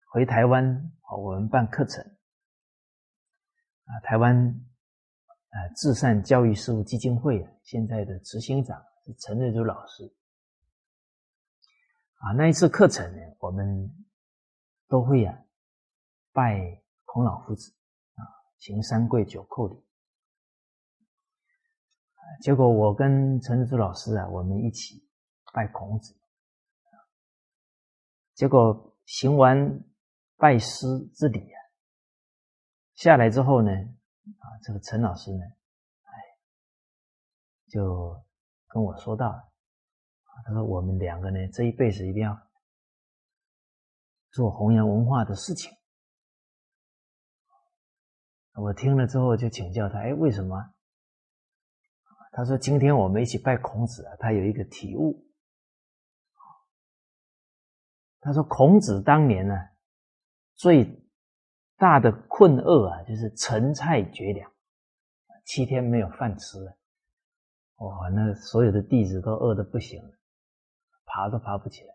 回台湾，我们办课程啊，台湾。啊，至善教育事务基金会现在的执行长是陈瑞珠老师。啊，那一次课程呢，我们都会啊拜孔老夫子啊，行三跪九叩礼。结果我跟陈瑞珠老师啊，我们一起拜孔子。结果行完拜师之礼啊，下来之后呢。啊，这个陈老师呢，哎，就跟我说到，啊，他说我们两个呢，这一辈子一定要做弘扬文化的事情。我听了之后就请教他，哎，为什么？他说今天我们一起拜孔子啊，他有一个体悟。他说孔子当年呢，最。大的困厄啊，就是陈菜绝粮，七天没有饭吃了，哇，那所有的弟子都饿得不行了，爬都爬不起来。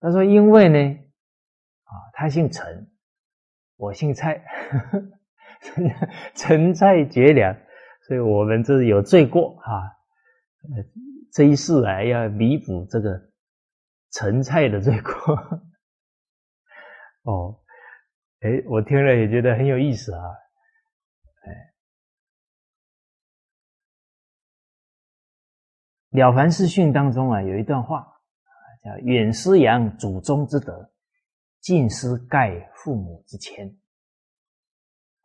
他说：“因为呢，啊，他姓陈，我姓蔡，陈蔡绝粮，所以我们这是有罪过啊。这一世啊，要弥补这个陈蔡的罪过。哦。”哎，我听了也觉得很有意思啊！哎，《了凡四训》当中啊，有一段话叫“远思扬祖宗之德，近思盖父母之谦”。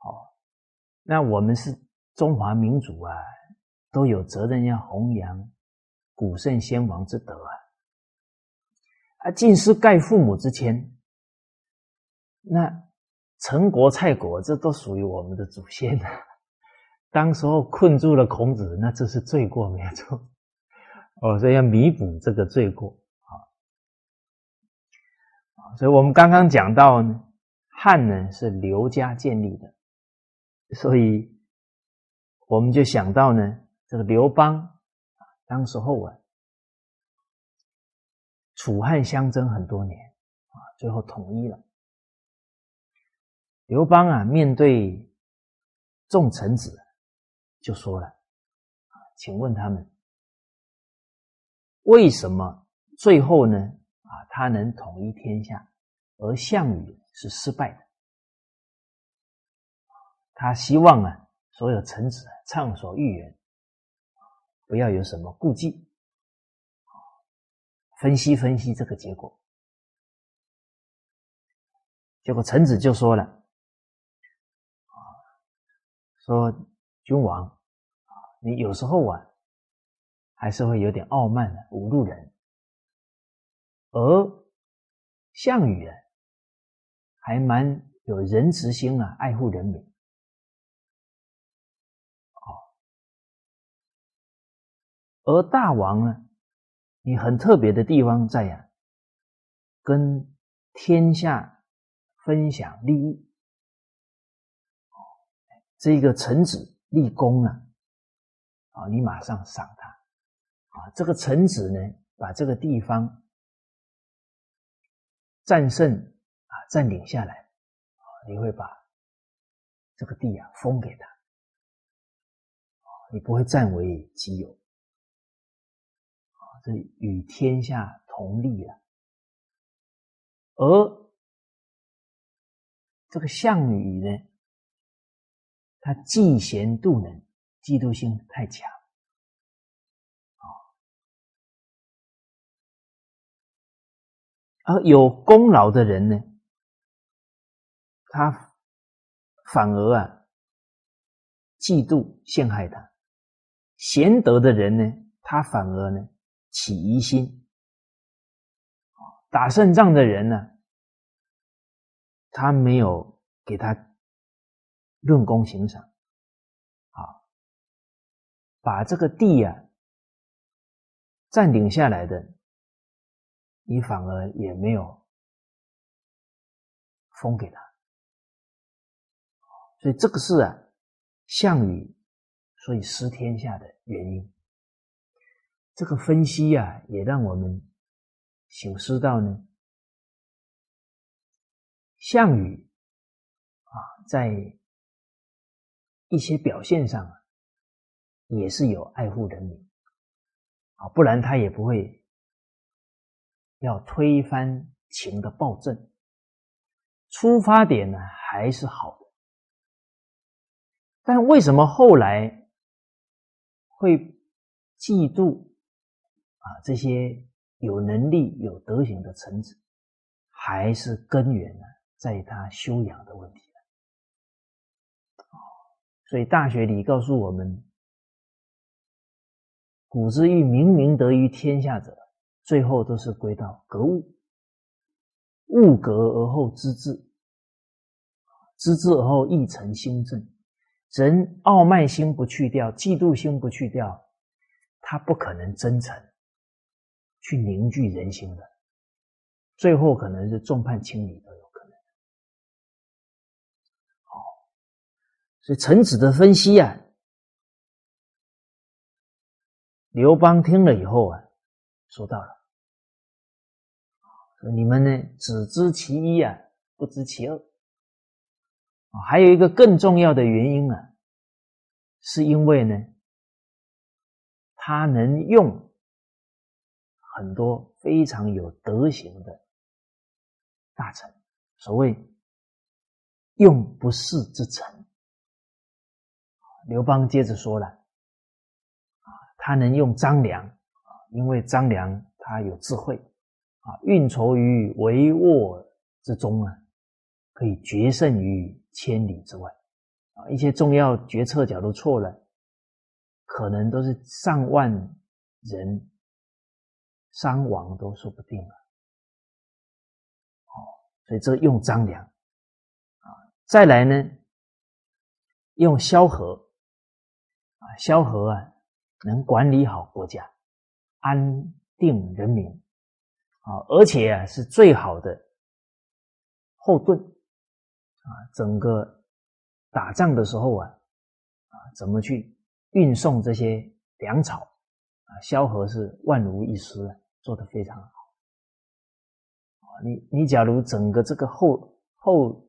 哦，那我们是中华民族啊，都有责任要弘扬古圣先王之德啊！啊，近思盖父母之谦，那。陈国、蔡国，这都属于我们的祖先啊！当时候困住了孔子，那这是罪过，没错。哦，所以要弥补这个罪过啊！啊，所以我们刚刚讲到呢，汉呢是刘家建立的，所以我们就想到呢，这个刘邦啊，当时候啊，楚汉相争很多年啊，最后统一了。刘邦啊，面对众臣子，就说了：“，请问他们为什么最后呢？啊，他能统一天下，而项羽是失败的？他希望啊，所有臣子畅所欲言，不要有什么顾忌。分析分析这个结果，结果臣子就说了。”说君王啊，你有时候啊，还是会有点傲慢的侮辱人，而项羽啊，还蛮有仁慈心啊，爱护人民。哦，而大王呢，你很特别的地方在呀，跟天下分享利益。这个臣子立功了，啊，你马上赏他，啊，这个臣子呢，把这个地方战胜啊，占领下来，啊，你会把这个地啊封给他，你不会占为己有，啊，这与天下同利了，而这个项羽呢？他嫉贤妒能，嫉妒心太强，啊，而有功劳的人呢，他反而啊嫉妒陷害他；贤德的人呢，他反而呢起疑心，打胜仗的人呢，他没有给他。论功行赏，啊，把这个地呀占领下来的，你反而也没有封给他，所以这个是啊，项羽所以失天下的原因。这个分析呀，也让我们醒思到呢，项羽啊，在。一些表现上啊，也是有爱护人民啊，不然他也不会要推翻秦的暴政。出发点呢还是好的，但为什么后来会嫉妒啊这些有能力、有德行的臣子，还是根源呢在他修养的问题。所以《大学》里告诉我们：“古之欲明明德于天下者，最后都是归到格物。物格而后知至，知至而后意诚心正。人傲慢心不去掉，嫉妒心不去掉，他不可能真诚去凝聚人心的。最后可能是众叛亲离的。”所以臣子的分析啊，刘邦听了以后啊，说到了，你们呢只知其一啊，不知其二啊。还有一个更重要的原因啊，是因为呢，他能用很多非常有德行的大臣，所谓用不世之臣。刘邦接着说了：“啊，他能用张良啊，因为张良他有智慧啊，运筹于帷幄之中啊，可以决胜于千里之外啊。一些重要决策角度错了，可能都是上万人伤亡都说不定了。哦，所以这用张良啊，再来呢，用萧何。”萧何啊，能管理好国家，安定人民，啊，而且啊是最好的后盾，啊，整个打仗的时候啊，啊，怎么去运送这些粮草，啊，萧何是万无一失，做得非常好。啊，你你假如整个这个后后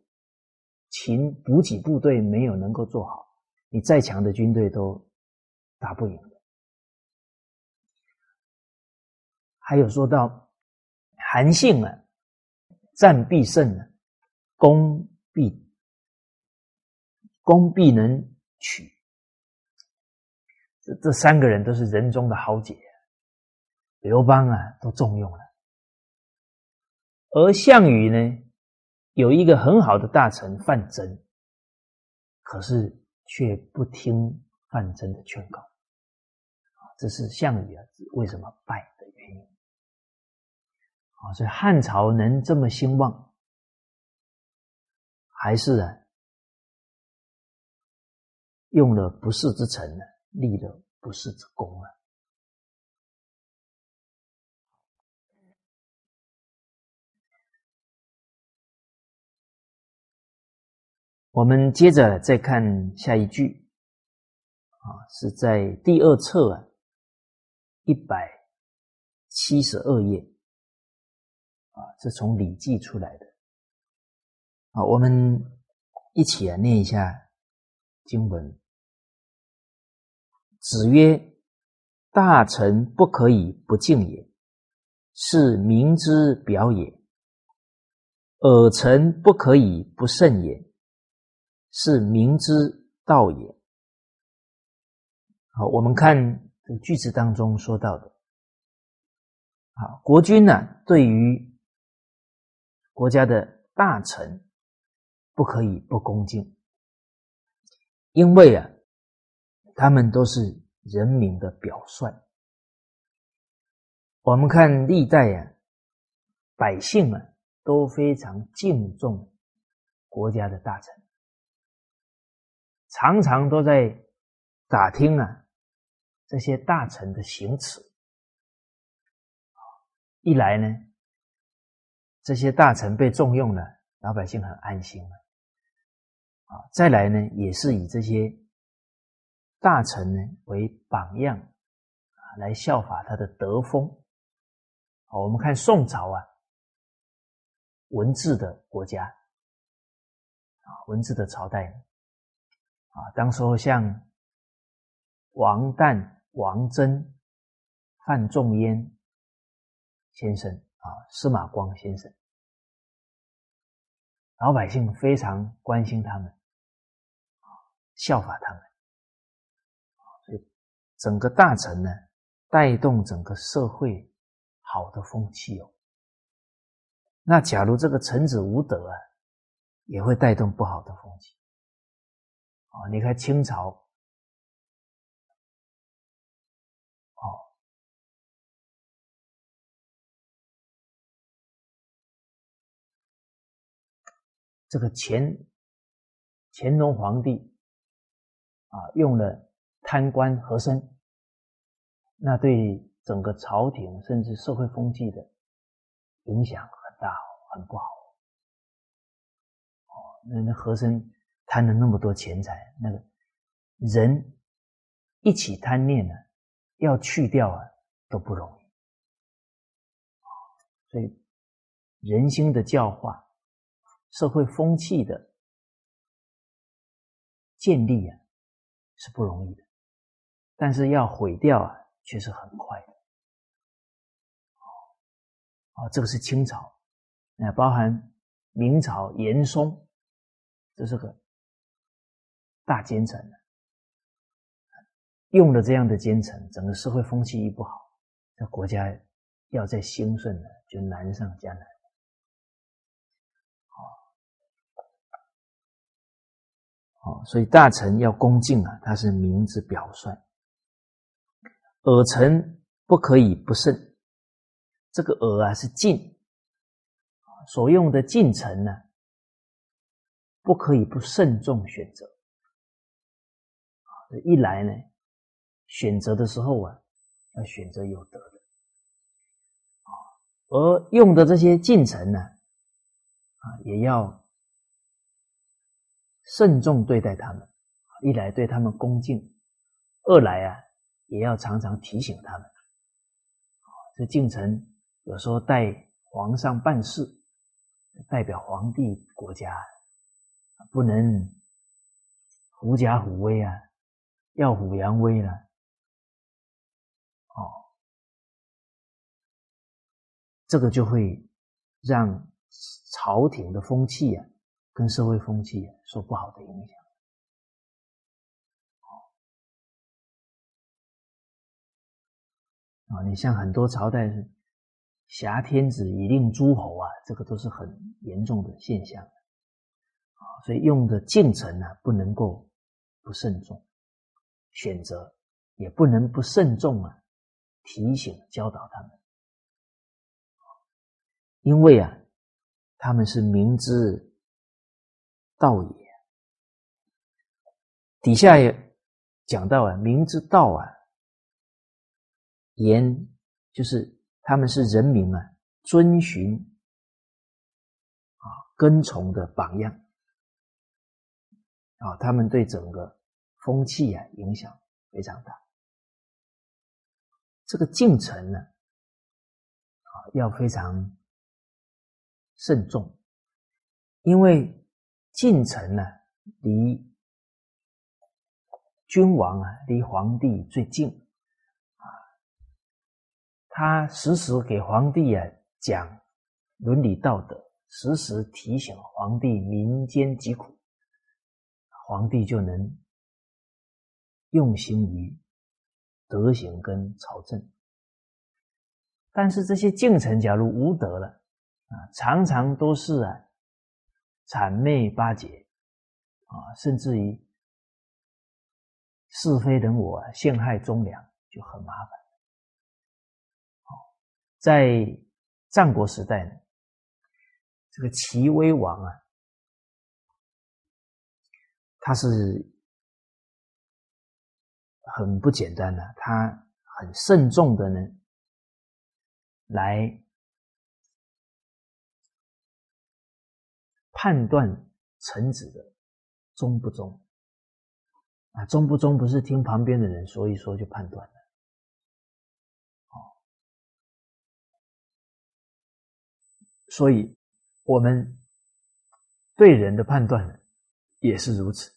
勤补给部队没有能够做好，你再强的军队都。打不赢的，还有说到韩信啊，战必胜啊，攻必攻必能取，这这三个人都是人中的豪杰，刘邦啊都重用了，而项羽呢有一个很好的大臣范增，可是却不听范增的劝告。这是项羽啊为什么败的原因。啊，所以汉朝能这么兴旺，还是啊用了不世之臣呢，立了不世之功啊。我们接着再看下一句，啊，是在第二册啊一百七十二页，啊，是从《礼记》出来的，啊，我们一起啊念一下经文。子曰：“大臣不可以不敬也，是民之表也；尔臣不可以不慎也。”是明之道也。好，我们看这句子当中说到的，啊，国君呢，对于国家的大臣不可以不恭敬，因为啊，他们都是人民的表率。我们看历代啊，百姓啊，都非常敬重国家的大臣。常常都在打听啊，这些大臣的行持。一来呢，这些大臣被重用了，老百姓很安心了。啊，再来呢，也是以这些大臣呢为榜样，来效法他的德风。好，我们看宋朝啊，文字的国家啊，文字的朝代。啊，当时候像王旦、王真、范仲淹先生啊，司马光先生，老百姓非常关心他们，啊，效法他们，所以整个大臣呢，带动整个社会好的风气哦。那假如这个臣子无德啊，也会带动不好的风气。啊，你看清朝，这个乾乾隆皇帝啊，用了贪官和珅，那对整个朝廷甚至社会风气的影响很大，很不好。哦，那那和珅。贪了那么多钱财，那个人一起贪念呢，要去掉啊都不容易。所以人心的教化、社会风气的建立啊是不容易的，但是要毁掉啊却是很快的。哦，这个是清朝，那包含明朝严嵩，这是个。大奸臣用了这样的奸臣，整个社会风气一不好，这国家要再兴盛呢，就难上加难。哦，所以大臣要恭敬啊，他是明之表率。尔臣不可以不慎，这个尔啊是进，所用的进臣呢，不可以不慎重选择。一来呢，选择的时候啊，要选择有德的，而用的这些进臣呢，啊，也要慎重对待他们。一来对他们恭敬，二来啊，也要常常提醒他们。这进臣有时候代皇上办事，代表皇帝国家，不能狐假虎威啊。耀武扬威了，哦，这个就会让朝廷的风气啊，跟社会风气啊受不好的影响。啊，你像很多朝代挟天子以令诸侯啊，这个都是很严重的现象。啊，所以用的进臣呢，不能够不慎重。选择也不能不慎重啊，提醒教导他们，因为啊，他们是明知道也。底下也讲到啊，明知道啊，言就是他们是人民啊，遵循啊，跟从的榜样啊，他们对整个风气啊影响非常大。这个进程呢，啊，要非常慎重，因为进程呢，离君王啊，离皇帝最近啊，他时时给皇帝啊讲伦理道德，时时提醒皇帝民间疾苦，皇帝就能用心于。德行跟朝政，但是这些敬臣假如无德了啊，常常都是啊谄媚巴结啊，甚至于是非人我，陷害忠良，就很麻烦。在战国时代呢，这个齐威王啊，他是。很不简单的，他很慎重的呢，来判断臣子的忠不忠啊，忠不忠不是听旁边的人说一说就判断的，哦，所以我们对人的判断也是如此。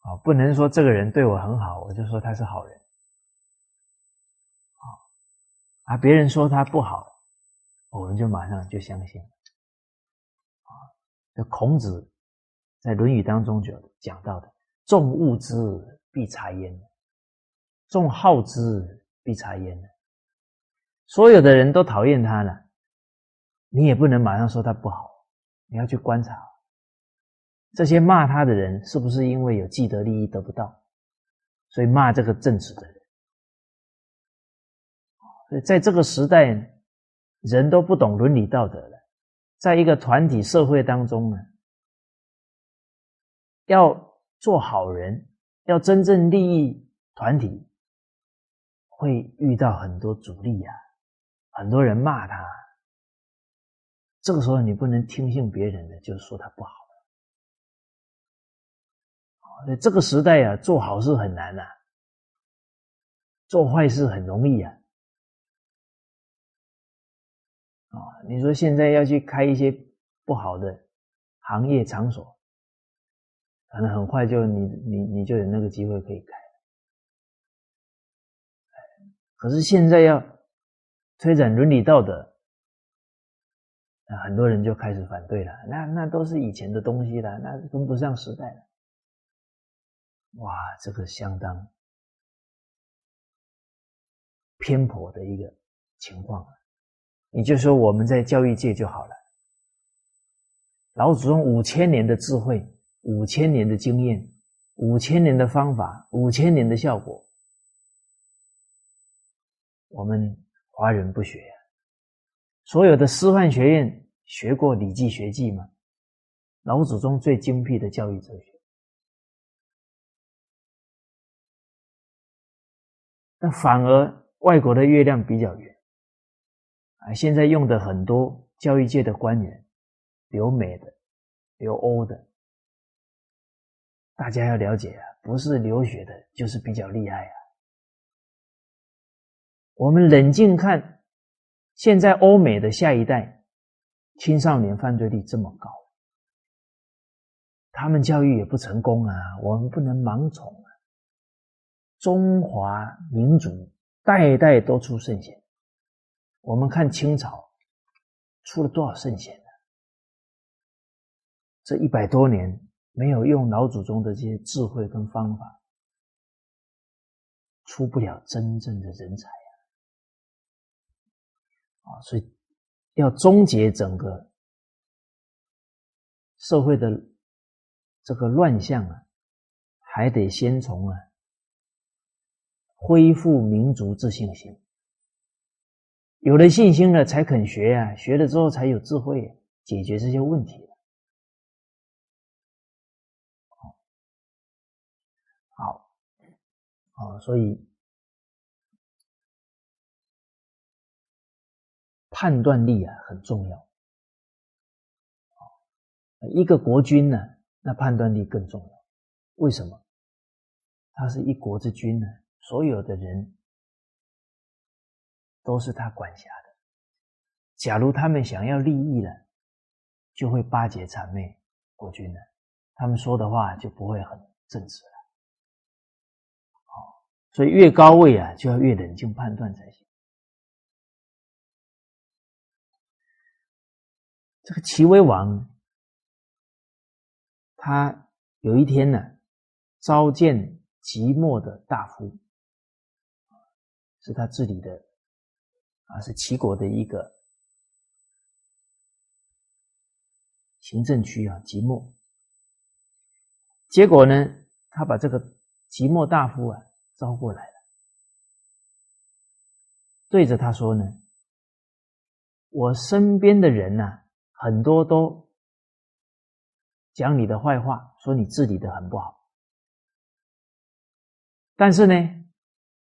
啊，不能说这个人对我很好，我就说他是好人。啊，别人说他不好，我们就马上就相信。啊，这孔子在《论语》当中就讲到的：“众恶之，必察焉；众好之，必察焉。”所有的人都讨厌他了，你也不能马上说他不好，你要去观察。这些骂他的人，是不是因为有既得利益得不到，所以骂这个正直的人？所以在这个时代，人都不懂伦理道德了，在一个团体社会当中呢，要做好人，要真正利益团体，会遇到很多阻力呀，很多人骂他，这个时候你不能听信别人的，就说他不好。这个时代啊，做好事很难呐，做坏事很容易啊。啊，你说现在要去开一些不好的行业场所，可能很快就你你你就有那个机会可以开。可是现在要推展伦理道德，那，很多人就开始反对了。那那都是以前的东西了，那跟不上时代了。哇，这个相当偏颇的一个情况啊！你就说我们在教育界就好了，老祖宗五千年的智慧、五千年的经验、五千年的方法、五千年的效果，我们华人不学？所有的师范学院学过《礼记》《学记》吗？老祖宗最精辟的教育哲学。那反而外国的月亮比较圆啊！现在用的很多教育界的官员，留美的、留欧的，大家要了解啊，不是留学的，就是比较厉害啊。我们冷静看，现在欧美的下一代青少年犯罪率这么高，他们教育也不成功啊，我们不能盲从啊。中华民族代代都出圣贤，我们看清朝出了多少圣贤呢？这一百多年没有用老祖宗的这些智慧跟方法，出不了真正的人才呀！啊，所以要终结整个社会的这个乱象啊，还得先从啊。恢复民族自信心。有了信心了，才肯学呀，学了之后才有智慧解决这些问题。好，好，所以判断力啊很重要。一个国君呢，那判断力更重要。为什么？他是一国之君呢，所有的人。都是他管辖的。假如他们想要利益了，就会巴结谄媚国君了。他们说的话就不会很正直了。哦，所以越高位啊，就要越冷静判断才行。这个齐威王，他有一天呢，召见即墨的大夫，是他治理的。啊，是齐国的一个行政区啊，即墨。结果呢，他把这个即墨大夫啊招过来了，对着他说呢：“我身边的人呢，很多都讲你的坏话，说你治理的很不好。但是呢，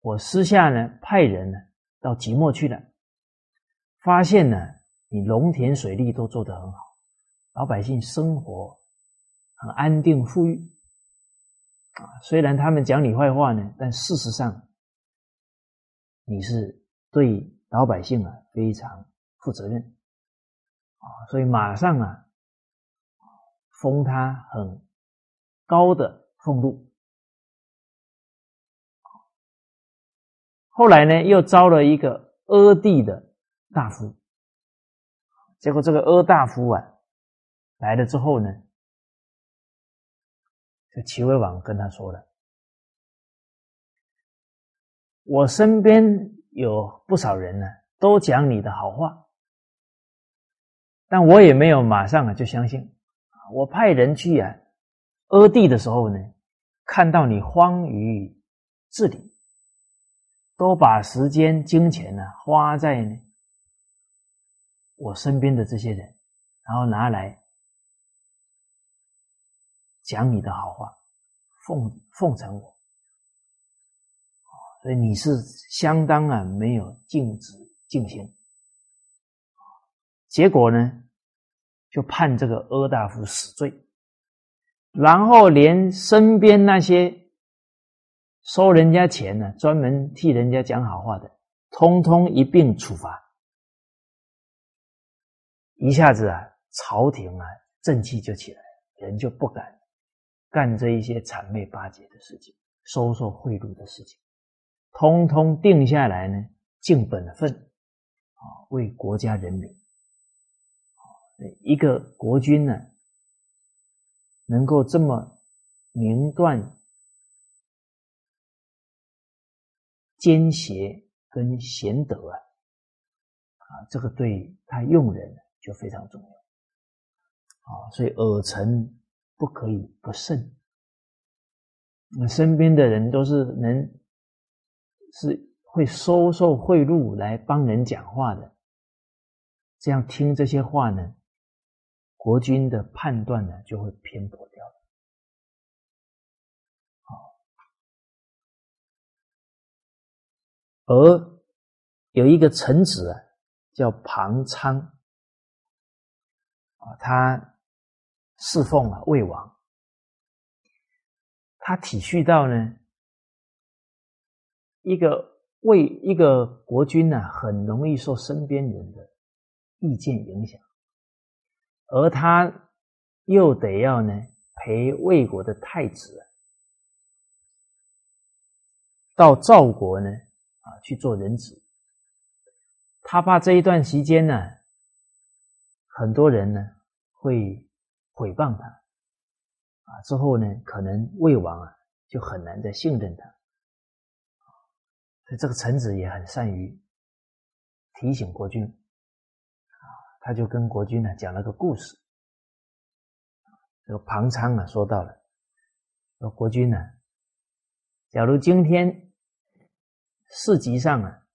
我私下呢派人呢到即墨去了。”发现呢，你农田水利都做得很好，老百姓生活很安定富裕啊。虽然他们讲你坏话呢，但事实上你是对老百姓啊非常负责任啊，所以马上啊封他很高的俸禄。后来呢，又招了一个阿弟的。大夫，结果这个阿大夫啊来了之后呢，这齐威王跟他说了：“我身边有不少人呢，都讲你的好话，但我也没有马上啊就相信。我派人去啊阿地的时候呢，看到你荒于治理，都把时间金钱呢花在呢。”我身边的这些人，然后拿来讲你的好话，奉奉承我，所以你是相当啊没有尽职尽心，结果呢，就判这个阿大夫死罪，然后连身边那些收人家钱呢，专门替人家讲好话的，通通一并处罚。一下子啊，朝廷啊，正气就起来了，人就不敢干这一些谄媚巴结的事情，收受贿赂的事情，通通定下来呢，尽本分啊，为国家人民，一个国君呢，能够这么明断奸邪跟贤德啊，啊，这个对他用人。就非常重要，啊，所以耳臣不可以不慎。那身边的人都是能是会收受贿赂来帮人讲话的，这样听这些话呢，国君的判断呢就会偏颇掉了。而有一个臣子啊，叫庞昌。啊，他侍奉了魏王，他体恤到呢，一个魏一个国君呢，很容易受身边人的意见影响，而他又得要呢陪魏国的太子到赵国呢啊去做人质，他怕这一段时间呢。很多人呢会毁谤他啊，之后呢可能魏王啊就很难再信任他，所以这个臣子也很善于提醒国君啊，他就跟国君呢讲了个故事，这个庞昌啊说到了，说国君呢，假如今天市集上啊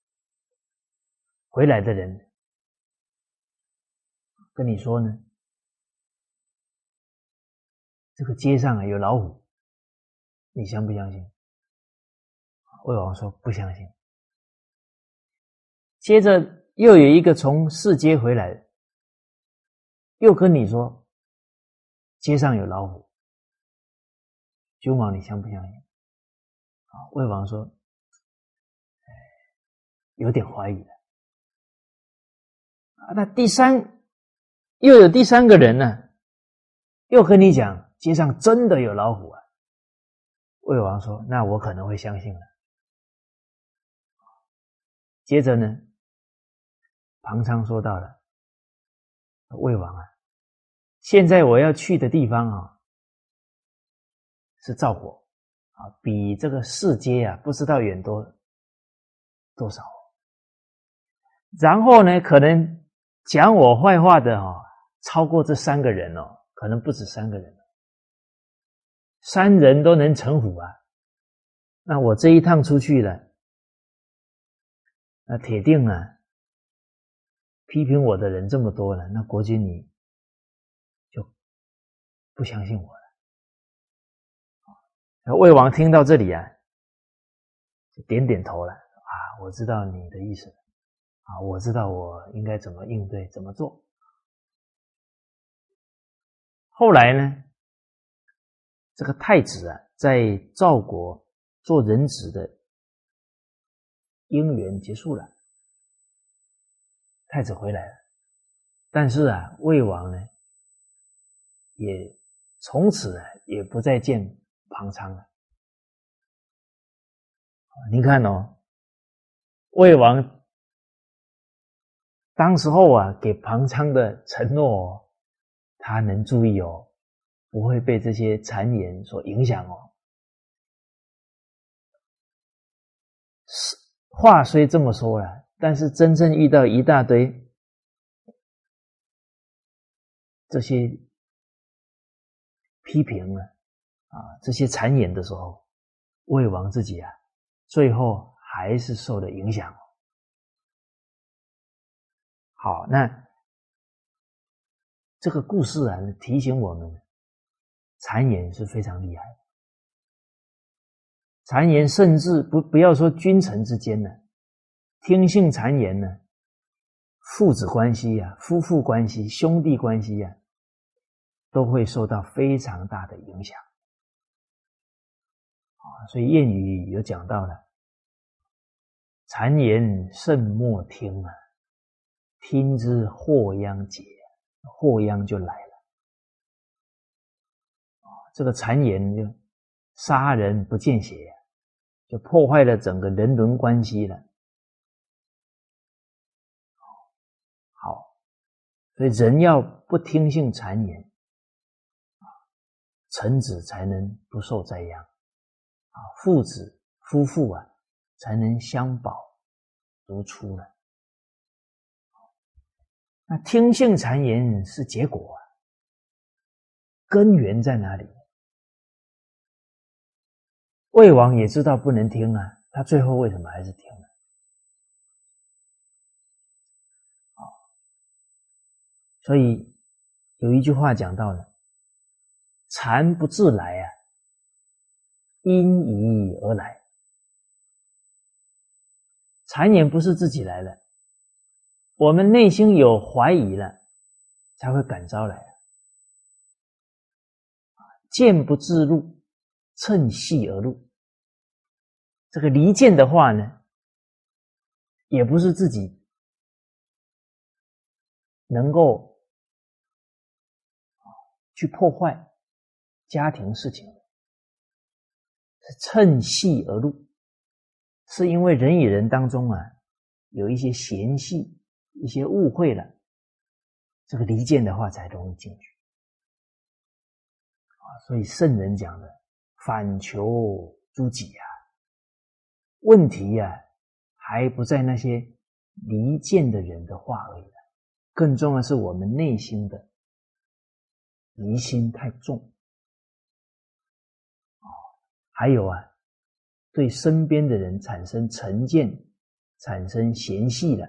回来的人跟你说呢，这个街上啊有老虎，你相不相信？魏王说不相信。接着又有一个从市街回来，又跟你说街上有老虎，君王你相不相信？啊，魏王说。有点怀疑了啊！那第三又有第三个人呢，又跟你讲街上真的有老虎啊！魏王说：“那我可能会相信了。”接着呢，庞昌说到了：“魏王啊，现在我要去的地方啊，是赵国啊，比这个市街啊，不知道远多多少。”然后呢，可能讲我坏话的哈，超过这三个人哦，可能不止三个人，三人都能成虎啊。那我这一趟出去了，那铁定啊，批评我的人这么多了，那国君你就不相信我了。魏王听到这里啊，就点点头了啊，我知道你的意思。啊，我知道我应该怎么应对，怎么做。后来呢，这个太子啊，在赵国做人质的姻缘结束了，太子回来了，但是啊，魏王呢，也从此啊，也不再见庞昌了。你看哦，魏王。当时候啊，给庞昌的承诺，他能注意哦，不会被这些谗言所影响哦。话虽这么说了，但是真正遇到一大堆这些批评呢，啊，这些谗言的时候，魏王自己啊，最后还是受了影响。好，那这个故事啊，提醒我们，谗言是非常厉害的。谗言甚至不不要说君臣之间呢，听信谗言呢，父子关系呀、夫妇关系、兄弟关系呀，都会受到非常大的影响。啊，所以谚语有讲到了，谗言慎莫听啊。听之祸殃解，祸殃就来了。这个谗言就杀人不见血，就破坏了整个人伦关系了。好，所以人要不听信谗言，臣子才能不受灾殃，啊，父子夫妇啊，才能相保如初了。那听信谗言是结果啊，根源在哪里？魏王也知道不能听啊，他最后为什么还是听了？啊，所以有一句话讲到了：“谗不自来啊，因疑而来。”谗言不是自己来的。我们内心有怀疑了，才会感召来。剑不自入，趁隙而入。这个离间的话呢，也不是自己能够去破坏家庭事情，是趁隙而入，是因为人与人当中啊有一些嫌隙。一些误会了，这个离间的话才容易进去啊。所以圣人讲的“反求诸己”啊，问题呀还不在那些离间的人的话而已，更重要是我们内心的疑心太重啊。还有啊，对身边的人产生成见、产生嫌隙了，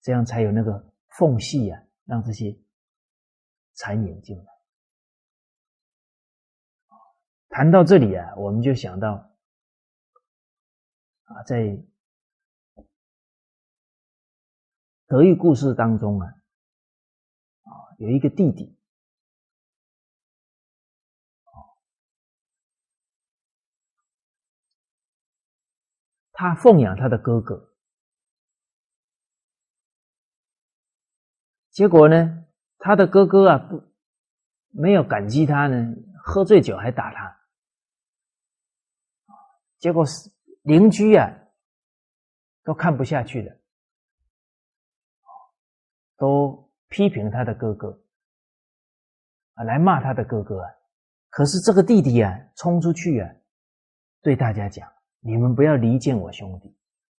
这样才有那个缝隙啊，让这些残眼进来。谈到这里啊，我们就想到啊，在德育故事当中啊，啊有一个弟弟。他奉养他的哥哥，结果呢，他的哥哥啊不没有感激他呢，喝醉酒还打他，结果是邻居啊都看不下去了，都批评他的哥哥啊，来骂他的哥哥啊。可是这个弟弟啊，冲出去啊，对大家讲。你们不要离间我兄弟，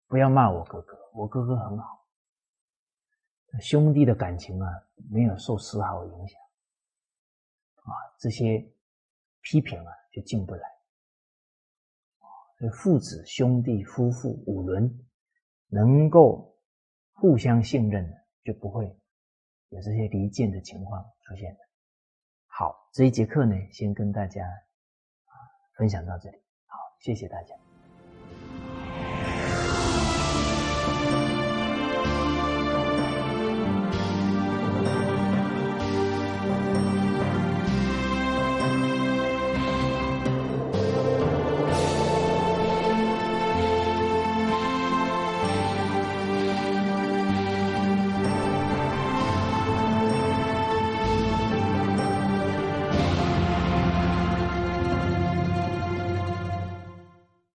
不要骂我哥哥，我哥哥很好，兄弟的感情啊没有受丝毫影响，啊，这些批评啊就进不来，所以父子、兄弟、夫妇五伦能够互相信任的，就不会有这些离间的情况出现的。好，这一节课呢，先跟大家分享到这里，好，谢谢大家。